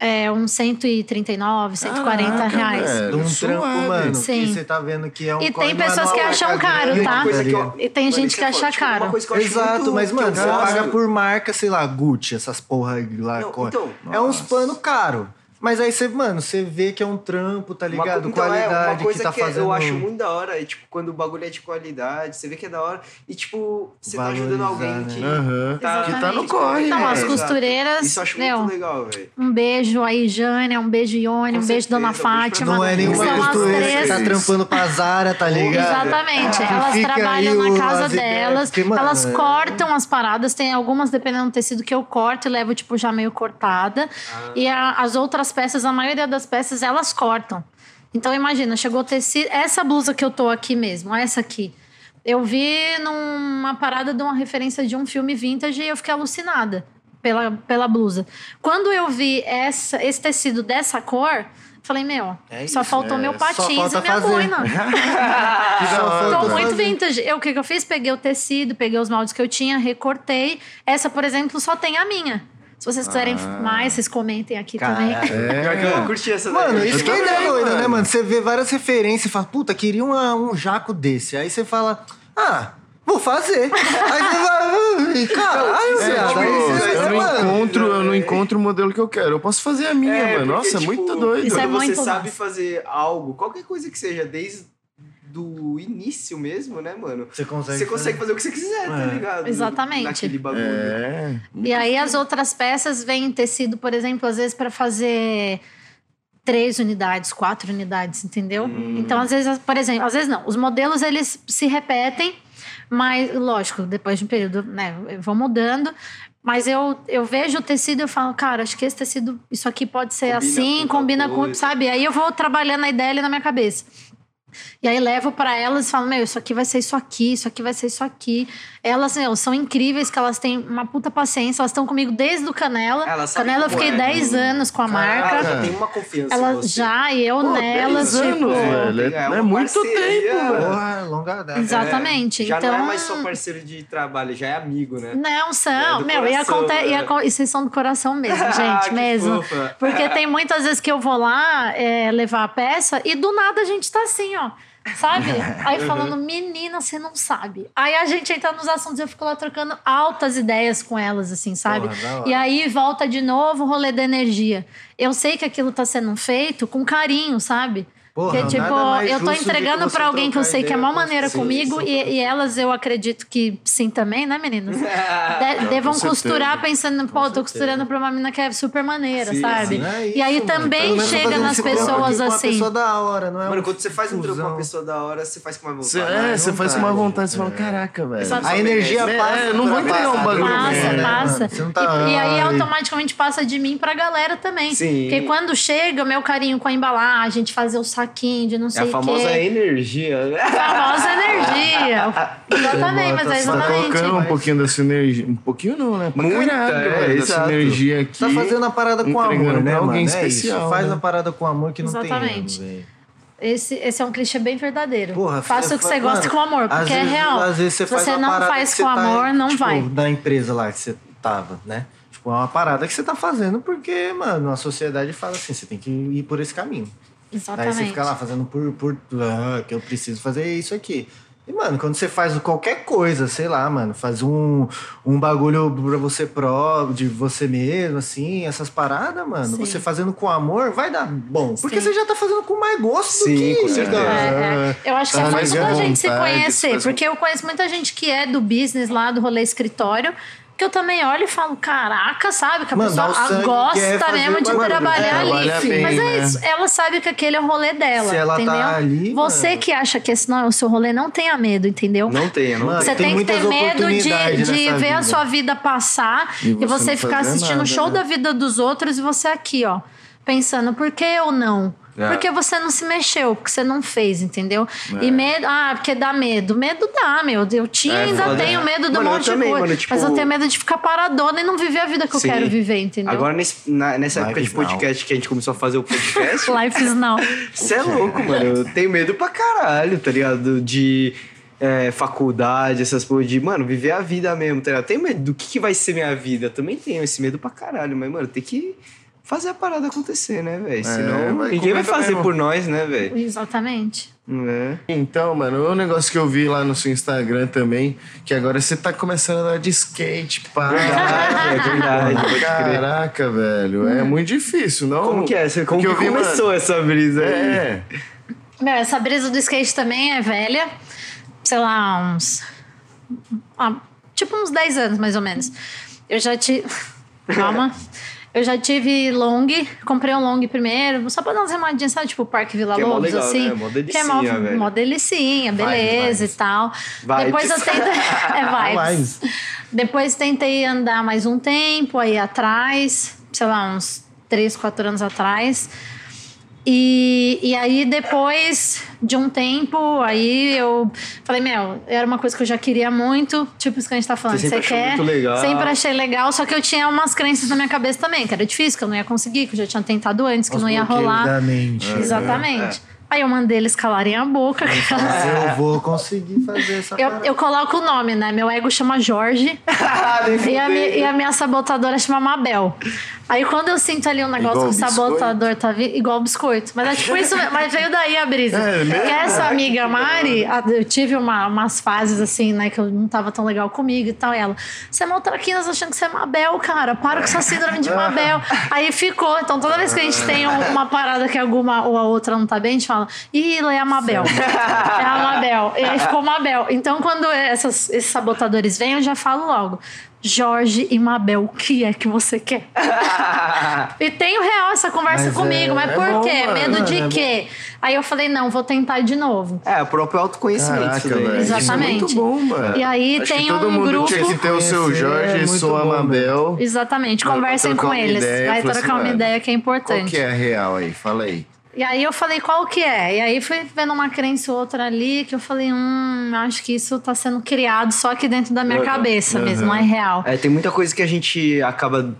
É uns 139, 140 Caraca, reais. velho. De um trampo, mano. Sim. Que você tá vendo que é um E tem pessoas que acham é caro, tá? eu-? E tem gente que é acha. Tipo, caro. Uma coisa que Exato, mas, mano, você paga por marca, sei lá, Gucci, essas porra aí lá. Não, então, é uns pano caro. Mas aí você, mano, você vê que é um trampo, tá Uma ligado? co- então, é, qualidade uma coisa que tá fazendo. eu acho muito da hora é, tipo, quando o bagulho é de qualidade, você vê que é da hora e, tipo, você tá ajudando Valorizar, alguém né? que... Tá- Que tá no corre, Então, né? as exato. costureiras, Isso eu acho meu, muito legal, velho. um beijo aí, Jânia, um beijo, Ione, um beijo, Dona Fátima. Não é nenhuma costureira que tá trampando pra Zara, tá ligado? Exatamente. Que Elas trabalham na casa delas. porque, mano, elas é- cortam as paradas. Tem algumas, dependendo do tecido, que eu corto e levo, tipo, já meio cortada. Ah. E a- as outras peças, a maioria das peças, elas cortam. Então, imagina, chegou o tecido... Essa blusa que eu tô aqui mesmo, essa aqui. Eu vi numa parada de uma referência de um filme vintage e eu fiquei alucinada. pela, pela blusa. Quando eu vi essa, esse tecido dessa cor, falei, meu, É só isso, faltou é. meu Só patins e minha fazer. boina. Falta muito vintage. Eu, o que, que eu fiz? Peguei o tecido, peguei os moldes que eu tinha, recortei. Essa, por exemplo, só tem a minha. Se vocês quiserem Ah. mais, vocês comentem aqui também. Que eu curti essa Mano, daí. isso que é também, ideia doida, mano. né, mano? Você vê várias referências e fala, puta, queria uma- um jaco desse. Aí você fala, ah, vou fazer. Aí você vai, "Ai, caralho, É, viado. tipo, Aí você- eu, não mano, encontro, eu não encontro o modelo que eu quero. Eu posso fazer a minha, É, mano. porque, Nossa, é tipo, muito doido. Isso é Quando você muito sabe massa. fazer algo, qualquer coisa que seja, desde do início mesmo, né, mano? Você consegue Você consegue fazer o que você quiser, tá É. ligado? Exatamente. Naquele bagulho. É. E aí as outras peças vêm em tecido, por exemplo, às vezes para fazer três unidades, quatro unidades, entendeu? Então, às vezes, por exemplo, às vezes não. Os modelos eles se repetem, mas lógico, depois de um período, né, vão mudando. Mas eu, eu vejo o tecido e eu falo, cara, acho que esse tecido, isso aqui pode ser Combina assim, com combina com, sabe? Aí eu vou trabalhando a ideia ali na minha cabeça. E aí levo pra elas e falo, meu, isso aqui vai ser isso aqui, isso aqui vai ser isso aqui. Elas, meu, são incríveis, que elas têm uma puta paciência, elas estão comigo desde o Canela. Elas Canela eu fiquei é. 10 anos com a marca. Ela já tem uma confiança em Ela você. já, e eu Pô, nelas, 10 tipo. anos, velho. É, É é muito parceria, tempo, velho. Porra, longa data. Exatamente. Já então, não é mais só parceiro de trabalho, já é amigo, né? Não, são. É meu, e, coração, e, né? aco- e vocês são do coração mesmo, Ah, gente, que mesmo. fofa. Porque tem muitas vezes que eu vou lá é, levar a peça e do nada a gente tá assim, ó. Sabe? Aí falando, menina, você não sabe. Aí a gente entra nos assuntos e eu fico lá trocando altas ideias com elas, assim, sabe? Porra. E aí volta de novo o rolê da energia. Eu sei que aquilo tá sendo feito com carinho, sabe? Porra, Porque, tipo, nada mais eu tô entregando pra alguém que eu sei que é a ideia maior com maneira você. comigo Sim, e, e elas eu acredito que sim também, né, meninas? De, devam certeza. costurar pensando, pô, tô costurando pra uma menina que é super maneira, Sim, sabe? sim. É e aí isso, mano. também chega nas pessoas com uma assim. pessoa da hora, não é Mano, quando você faz um trampo com uma pessoa da hora, você faz com uma vontade. Você, né? é, você faz com uma vontade. vontade, você fala, caraca, velho. A energia É, passa. eu não vou entregar um passar, bagulho Passa, né, passa. não tá- E, aí automaticamente passa de mim pra galera também. Sim. Porque quando chega o meu carinho com a embalagem, de fazer o saquinho, de não É sei a o famosa quê. energia. né? A famosa energia. Exatamente, mas é Você Tá exatamente. colocando um pouquinho dessa energia. Um pouquinho não, né? Pra Muita, caralho, é, velho, dessa exato. energia aqui. Tá fazendo a parada com amor, né, alguém mano? É especial. Faz né? a parada com amor que não Exatamente. tem erro, velho. Esse, esse é um clichê bem verdadeiro. Porra, Faça é o que você gosta com amor, porque é vezes- real. Às vezes você Se faz você não faz com tá, amor, não tipo, vai. Da empresa lá que você tava, né? Tipo, é uma parada que você tá fazendo porque, mano, a sociedade fala assim, você tem que ir por esse caminho. Aí Exatamente. você fica lá fazendo por, por ah, que eu preciso fazer isso aqui. E, mano, quando você faz qualquer coisa, sei lá, mano, faz um, um bagulho pra você pró, de você mesmo, assim, essas paradas, mano, Sim. você fazendo com amor, vai dar bom. Porque Sim. você já tá fazendo com mais gosto Sim, do que com certeza. É, é. Eu acho que Tá é mais muito da gente se conhecer, porque eu conheço muita gente que é do business lá, do rolê escritório, que eu também olho e falo, caraca, sabe? Que a Mano, dá pessoa gosta fazer mesmo de bagulho. trabalhar É, ali. bem, Mas é né? isso, ela sabe que aquele é o rolê dela, Se ela tá entendeu? ali, Você mano. que acha que esse não é o seu rolê, não tenha medo, entendeu? Não tenha, não Mano, Você tem tem, que ter medo de, de ver a vida. sua vida passar E e você você, não ficar assistindo o show né? da vida dos outros e você aqui, ó, pensando, por que eu não? É. Porque você não se mexeu, porque você não fez, entendeu? É. E medo, ah, porque dá medo. Medo dá, meu. Eu tinha É, ainda tenho medo de um Mano, eu monte de também, coisa. mano, tipo- Mas eu tenho medo de ficar paradona e não viver a vida que eu Sim. quero viver, entendeu? Agora, nesse- na- nessa Life época de is now. podcast que a gente começou a fazer o podcast, Life is now. Você é louco, mano. Eu tenho medo pra caralho, tá ligado? De é, faculdade, essas coisas de, mano, viver a vida mesmo, tá ligado? Eu tenho medo do que, que vai ser minha vida. Eu também tenho esse medo pra caralho, mas, mano, tem que fazer a parada acontecer, né, velho? Senão vai ninguém vai fazer mesmo. por nós, né, velho? Exatamente. É. Então, mano, o negócio que eu vi lá no seu Instagram também, que agora você tá começando a andar de skate, pá. Verdade, é verdade. Caraca, velho, é muito difícil, não? Como que é? Você- Como Porque que eu vi, começou mano, essa brisa aí? É, Meu, essa brisa do skate também é velha. Sei lá, uns. ah, tipo uns 10 anos, mais ou menos. Eu já tive. Calma. Eu já tive long, comprei um long primeiro, só pra dar umas remadinhas, sabe? Tipo Parque Vila Que é Lobos, legal, assim. né? Mó que é mó, delicinha, velho. mó delicinha, beleza vibes. e tal. Vibes. Depois eu tentei. é. Vibes. Depois tentei andar mais um tempo aí atrás, sei lá, uns 3, 4 anos atrás. E, e aí, depois de um tempo, aí eu falei, meu, era uma coisa que eu já queria muito, tipo isso que a gente tá falando. Você sempre Você achou quer? muito legal. Sempre achei legal, só que eu tinha umas crenças na minha cabeça também, que era difícil, que eu não ia conseguir, que eu já tinha tentado antes, que Os não ia rolar. da mente. Exatamente. Aí eu mandei eles calarem a boca. Mas eu vou conseguir fazer essa Eu, eu coloco o nome, né? Meu ego chama Jorge. E a, mi- e a minha sabotadora chama Mabel. Aí quando eu sinto ali um negócio Igual que o sabotador tá vindo, igual biscoito. Mas é tipo isso, mas veio daí a brisa. É, mesmo? que essa amiga Mari, eu tive uma- umas fases assim, né, que eu não tava tão legal comigo e tal. E ela, você é maltraquinas achando que você é Mabel, cara. Para com essa síndrome de Mabel. Aí ficou. Então toda vez que a gente tem um- uma parada que alguma ou a outra não tá bem, a gente fala, ih, ela é a Mabel. É a Mabel. E aí ficou Mabel. Então quando essas- esses sabotadores vêm, eu já falo logo. Jorge e Mabel, o que é que você quer? E tenho real essa conversa Mas comigo, é- mas é por bom, quê? mano. Medo de É bom. quê? Aí eu falei, não, vou tentar de novo. É, o próprio autoconhecimento. Caraca, isso daí. velho. Isso é Exatamente. muito bom, mano. E aí Acho tem que todo um mundo grupo- tinha que ter o seu Jorge é e muito sua bom, Mabel. Exatamente, conversem com eles. ideia, Vai fala trocar assim, uma mano, ideia que é Qual importante. que é a real aí? Fala aí. E aí eu falei, qual que é? E aí fui vendo uma crença ou outra ali que eu falei, hum, acho que isso tá sendo criado só aqui dentro da minha Uhum, cabeça mesmo, não é real. É, tem muita coisa que a gente acaba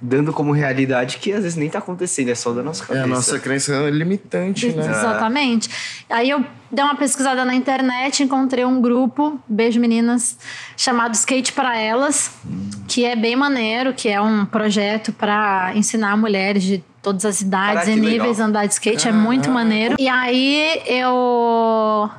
dando como realidade que às vezes nem tá acontecendo, é só da nossa É cabeça. a nossa crença é limitante, né? Exatamente. Aí eu dei uma pesquisada na internet, encontrei um grupo, beijo meninas, chamado Skate para Elas, que é bem maneiro, que é um projeto para ensinar mulheres de todas as idades Caraca, e níveis legal. andar de skate, é muito maneiro. E aí eu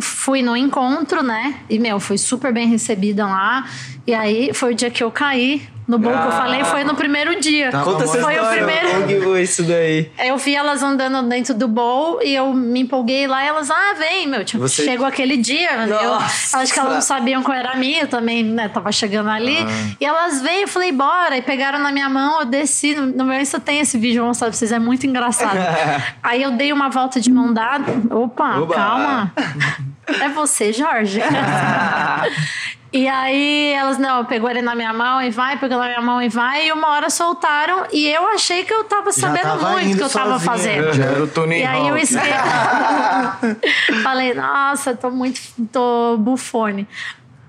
fui no encontro, né? E, meu, fui super bem recebida lá. E aí foi o dia que eu caí. No bolo que eu Ah. falei foi no primeiro dia. Tá Conta essa Foi o primeiro- como que foi isso daí? Eu vi elas andando dentro do bowl e eu me empolguei lá e elas, ah, vem, meu. Tipo, Você- chegou aquele dia, eu Nossa! acho que elas não sabiam qual era a minha, eu também, né, tava chegando ali. Ah. E elas veio, eu falei, bora, e pegaram na minha mão, eu desci, no, no meu Insta tem esse vídeo, vou mostrar pra vocês, é muito engraçado. Aí eu dei uma volta de mão dada, opa, Oba! calma. É você, Jorge. E aí elas, não, pegou ele na minha mão e vai, pegou na minha mão e vai, e uma hora soltaram, e eu achei que eu tava sabendo tava muito o que eu tava sozinha. fazendo. Já era o Tony E aí eu esqueci. Falei, nossa, tô muito. tô bufone.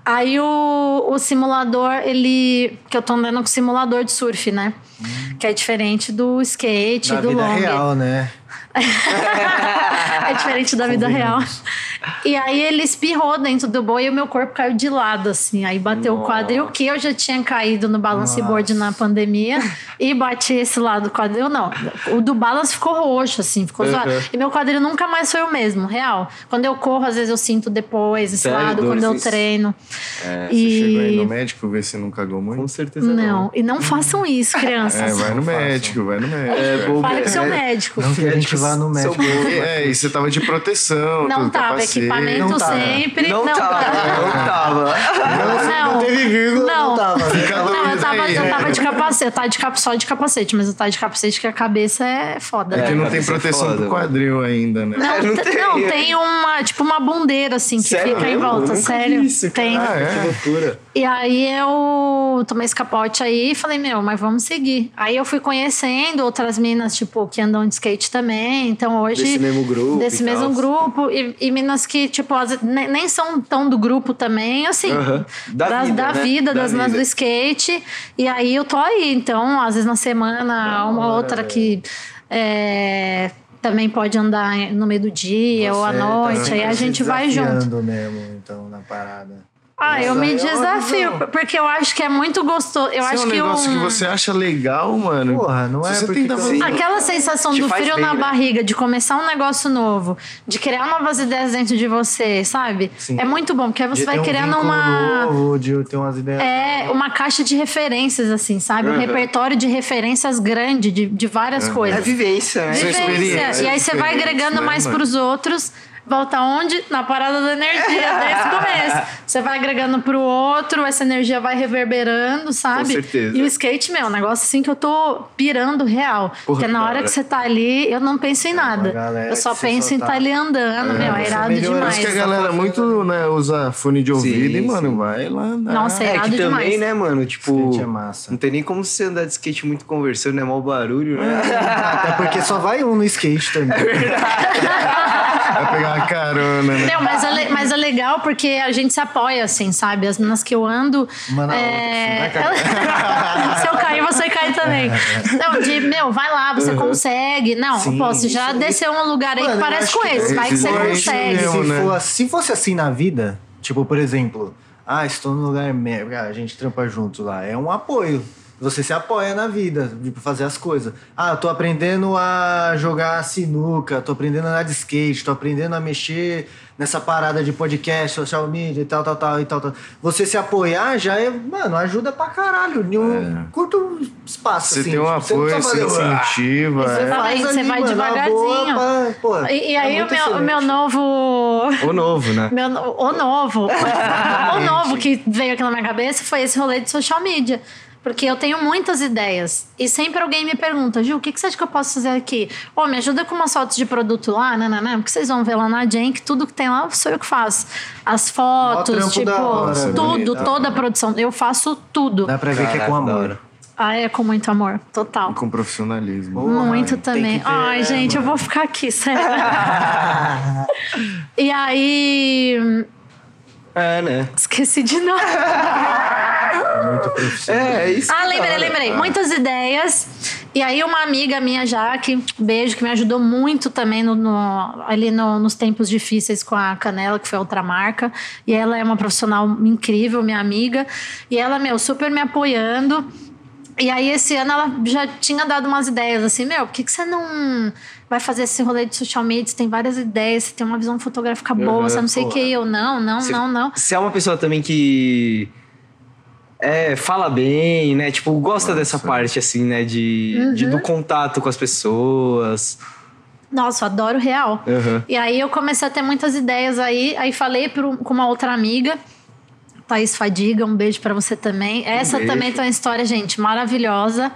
Aí o, o simulador, ele. Que eu tô andando com simulador de surf, né? Que é diferente do skate, Na do vida long. real, né? é diferente da vida real. E aí ele espirrou dentro do boi e o meu corpo caiu de lado, assim. Aí bateu o quadril, que eu já tinha caído no balance board na pandemia. E bati esse lado do quadril, não. O do balance ficou roxo, assim, ficou zoado. E meu quadril nunca mais foi o mesmo, real. Quando eu corro, às vezes eu sinto depois esse Sério? lado, quando eu treino. É, Você chegou aí no E. médico ver se não cagou com muito? certeza Não, e não façam isso, crianças. É, vai no Não médico, vai no médico. É, bom, Fale com seu é- médico. Não que a gente vá no médico. É, e você tava de proteção, Não tudo, tava, capacete. Equipamento Não tava. sempre. Não, tava, não tava. Não, Não teve vírgula, não, Não. tava. Fica Não, eu tava, aí. eu tava de capacete, eu tava de cap, só de capacete, mas eu tava de capacete que a cabeça é foda. É que né? não É, tem é proteção foda, pro quadril ainda, né? Não, É, não te- tem. não, tem uma, tipo uma bundeira assim que Sério fica em volta, nunca sério. vi isso, tem. Ah, é? Que loucura. E aí eu tomei esse capote aí e falei, meu, mas vamos seguir. Aí eu fui conhecendo outras minas, tipo, que andam de skate também. Então hoje. Desse mesmo grupo Desse e mesmo tal. grupo. E, e minas que, tipo, nem, são tão do grupo também, assim. Aham. Da das- vida, da né? vida, Da das vida. do skate. E aí eu tô aí. Então, às vezes na semana, uma outra que. é, também pode andar no meio do dia ou à Você tá noite, aí a gente vai junto. mesmo, então, na parada. Ah, eu me é desafio, porque eu acho que é muito gostoso. Eu Se é acho um que negócio um... que você acha legal, mano. Porra, não se é você tenta fazer- Aquela sensação Te do frio bem, na né? barriga, de começar um negócio novo, de criar novas ideias dentro de você, sabe? Sim. É muito bom, porque aí você de vai um criando uma. Novo, de ter umas ideias. É, uma caixa de referências, assim, sabe? Um Uhum. repertório de referências grande de, de várias É coisas. vivência, né? Vivência. experiência, E aí você vai agregando né, mais mano? pros outros. Volta onde? Na parada da energia, desde o começo. Você vai agregando pro outro, essa energia vai reverberando, sabe? certeza. E o skate, meu, é um negócio assim que eu tô pirando real. Porra, Porque na hora da que você tá ali, eu não penso em nada. galera Eu só penso só em tá- estar ali andando, meu, é irado demais. Por isso que a galera muito, né, usa fone de ouvido e, Sim, mano, sim. vai lá andar. Nossa, é É irado que também, demais. né, mano? Tipo. Skate é massa. Não tem nem como você andar de skate muito conversando, é mau barulho, né? Até porque só vai um no skate também. Vai pegar uma carona, né? Não, mas é, mas é legal porque a gente se apoia, assim, sabe? As meninas que eu ando. Uma na é, outra, assim, Se eu cair, você cai também. Não, de, meu, vai lá, você consegue. Não, Sim, pô, você já desceu um lugar aí Mano, que parece com que esse, vai que você existe consegue. mesmo. se, né? for, se fosse assim na vida, tipo, por exemplo, ah, estou no lugar merda, a gente trampa junto lá. É um apoio. Você se apoia na vida, tipo, fazer as coisas. Ah, eu tô aprendendo a jogar sinuca, tô aprendendo a andar de skate, tô aprendendo a mexer nessa parada de podcast, social media e tal, tal, tal, e tal, tal. Você se apoiar já é, mano, ajuda pra caralho. Em um curto espaço, Você assim. tem um tipo, você apoio, você "Ah", incentiva. Você é. faz- faz você ali, vai mano, devagarzinho. boa, pra- pô, E, e é aí, o muito meu, o excelente. meu novo. O novo, né? Meu, o novo. o novo que veio aqui na minha cabeça foi esse rolê de social media. Porque eu tenho muitas ideias. E sempre alguém me pergunta, Ju, o que, que você acha que eu posso fazer aqui? Ô, me ajuda com umas fotos de produto lá, né, né, né? Porque vocês vão ver lá na Jen que tudo que tem lá sou eu que faço. As fotos, tipo, hora, tudo, né? toda a produção. Eu faço tudo. Dá pra ver que é Caraca, com amor. Ah, é com muito amor. Total. Com profissionalismo. Muito tem também. ter, Ai, né, gente, eu mano? vou ficar aqui, sério. e aí. É, né? Esqueci de novo. Muito profissional. É, é isso. Ah, que lembrei, lembrei. Muitas ideias. E aí, uma amiga minha, Jaque, beijo, que me ajudou muito também no, no- ali no- nos tempos difíceis com a Canela, que foi outra marca. E ela é uma profissional incrível, minha amiga. E ela, meu, super me apoiando. E aí, esse ano, ela já tinha dado umas ideias assim: meu, por que, que você não vai fazer esse rolê de social media? Você tem várias ideias, você tem uma visão fotográfica boa, Uhum, você não sei o que. Eu, não, não, Você- não, não. Você é uma pessoa também que. É, fala bem, né? Tipo, gosta dessa parte, assim, né? De, Uhum. de- do contato com as pessoas. Nossa, eu adoro real. Uhum. E aí eu comecei a ter muitas ideias aí. Aí falei pro, com uma outra amiga, Thaís Fadiga, um beijo pra você também. Essa beijo. também tem uma história, gente, maravilhosa.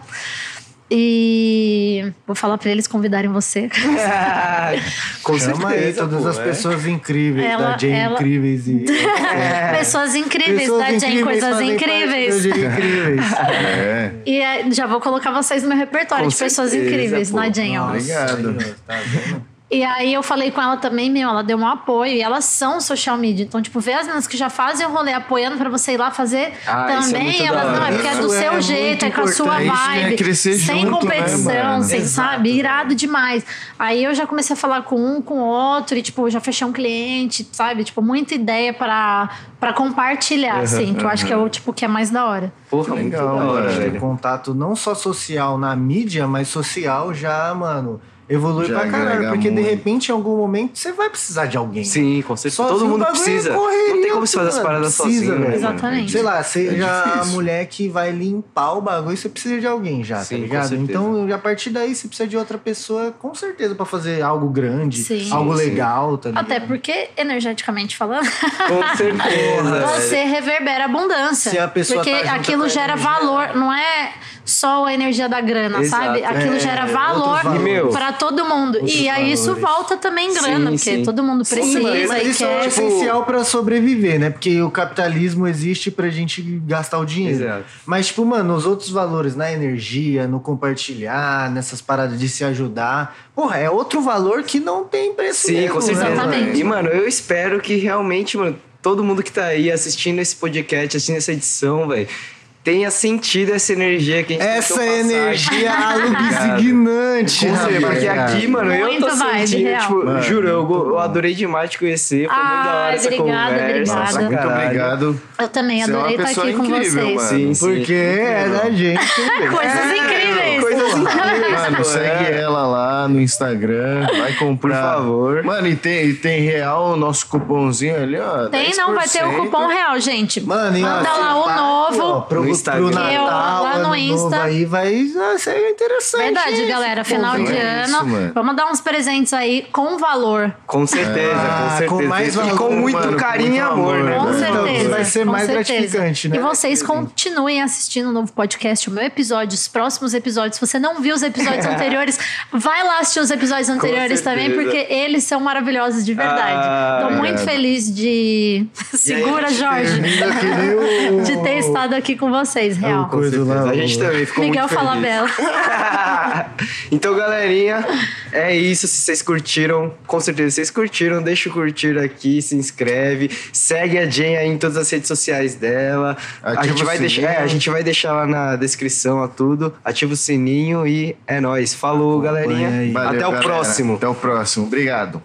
E vou falar pra eles convidarem você. com Chama aí todas pô, as é. pessoas incríveis Ela- da Jane ela- Incríveis e. Pessoas incríveis Pessoas da Jane, coisas incríveis. Incríveis. É. E é, já vou colocar vocês no meu repertório Com de pessoas certeza, incríveis pô. na Jane. Nossa, Obrigado. tá vendo? E aí eu falei com ela também, meu, ela deu um apoio e elas são social media. Então, tipo, ver as meninas que já fazem o rolê apoiando pra você ir lá fazer Ah, é também, muito da elas não, é porque é do seu é jeito, é muito com a sua né? vibe. Crescer sem junto, né, competição, mano? sem, Exato, sabe? Irado demais. Aí eu já comecei a falar com um, com o outro, e, tipo, já fechei um cliente, sabe? Tipo, muita ideia pra, pra compartilhar, assim, que eu acho que é o tipo que é mais da hora. Porra, muito Legal, da hora, mano. Acho que o velho. contato não só social na mídia, mas social já, mano, evolui Já pra caralho. Porque de muito. repente, em algum momento, você vai precisar de alguém. Sim, com certeza. Sozinho, Todo mundo é precisa. correria, não tem como se fazer as paradas precisa, sozinho, né? velho. Exatamente. Sei lá, seja a difícil. mulher que vai limpar o bagulho, você precisa de alguém já, Sim, tá ligado? Então, a partir daí, você precisa de outra pessoa, com certeza, pra fazer algo grande, Sim. algo Sim, legal, tá ligado? Até porque, energeticamente falando, Com certeza. você reverbera abundância. Se a pessoa porque tá aquilo a gera energia, valor, não é só a energia da grana, Exato. sabe? Aquilo É, gera outros valor valores. E, meu, pra todo mundo. outros E aí isso volta também grana, Sim, porque sim. todo mundo Sim, precisa mas- Mas e isso é quer. tipo- essencial pra sobreviver, né? Porque o capitalismo existe pra gente gastar o dinheiro. Exato. Mas, tipo, mano, os outros valores, na energia, no compartilhar, nessas paradas de se ajudar, porra, é outro valor que não tem preço Sim, mesmo, com certeza. né, Exatamente. mano? E, mano, eu espero que realmente, mano, todo mundo que tá aí assistindo esse podcast, assistindo essa edição, velho, tenha sentido essa energia que a gente Essa energia aqui. alucinante, Com certeza, porque aqui, mano, eu tô sentindo, tipo, Mano, juro, eu, eu adorei demais te conhecer, foi muito da hora essa obrigada, conversa. obrigada. Nossa, muito obrigado. Eu também é adorei estar aqui com incrível, vocês. mano. Sim, Porque sim. é da gente. Coisas incríveis. Mano, segue ela lá. no Instagram, vai comprar. Por favor. Mano, e tem, e tem real o nosso cupomzinho ali, ó. Tem, não, vai ter o 10%. cupom real, gente. Mano, Manda se lá o pá, novo. ó, pro, No pro Instagram. Natal, Eu, lá no Insta. novo aí vai ah, ser interessante. Verdade, esse galera. Final de é isso, ano. mano. vamos dar uns presentes aí com valor. Com certeza, Ah, com certeza. com mais e com valor, muito mano, com carinho e amor, amor, né? Com né? Então, certeza. vai ser com mais certeza. gratificante, né? E vocês continuem assistindo o novo podcast, o meu episódio, os próximos episódios. Se você não viu os episódios anteriores, vai lá assistir os episódios anteriores também, porque eles são maravilhosos de verdade. Ah, Tô muito obrigado. feliz de. Segura, Jorge. O- De ter estado aqui com vocês, real. o coisa certeza. lá, A gente o- também ficou Miguel muito feliz. Falabella. então, galerinha, é isso. Se vocês curtiram, com certeza vocês curtiram, deixa o curtir aqui, se inscreve, segue a Jen aí em todas as redes sociais dela. a gente vai deixar, é, a gente vai deixar lá na descrição a tudo. Ativa o sininho e é nóis. Falou, galerinha. Valeu, Até o galera. próximo. Até o próximo. Obrigado.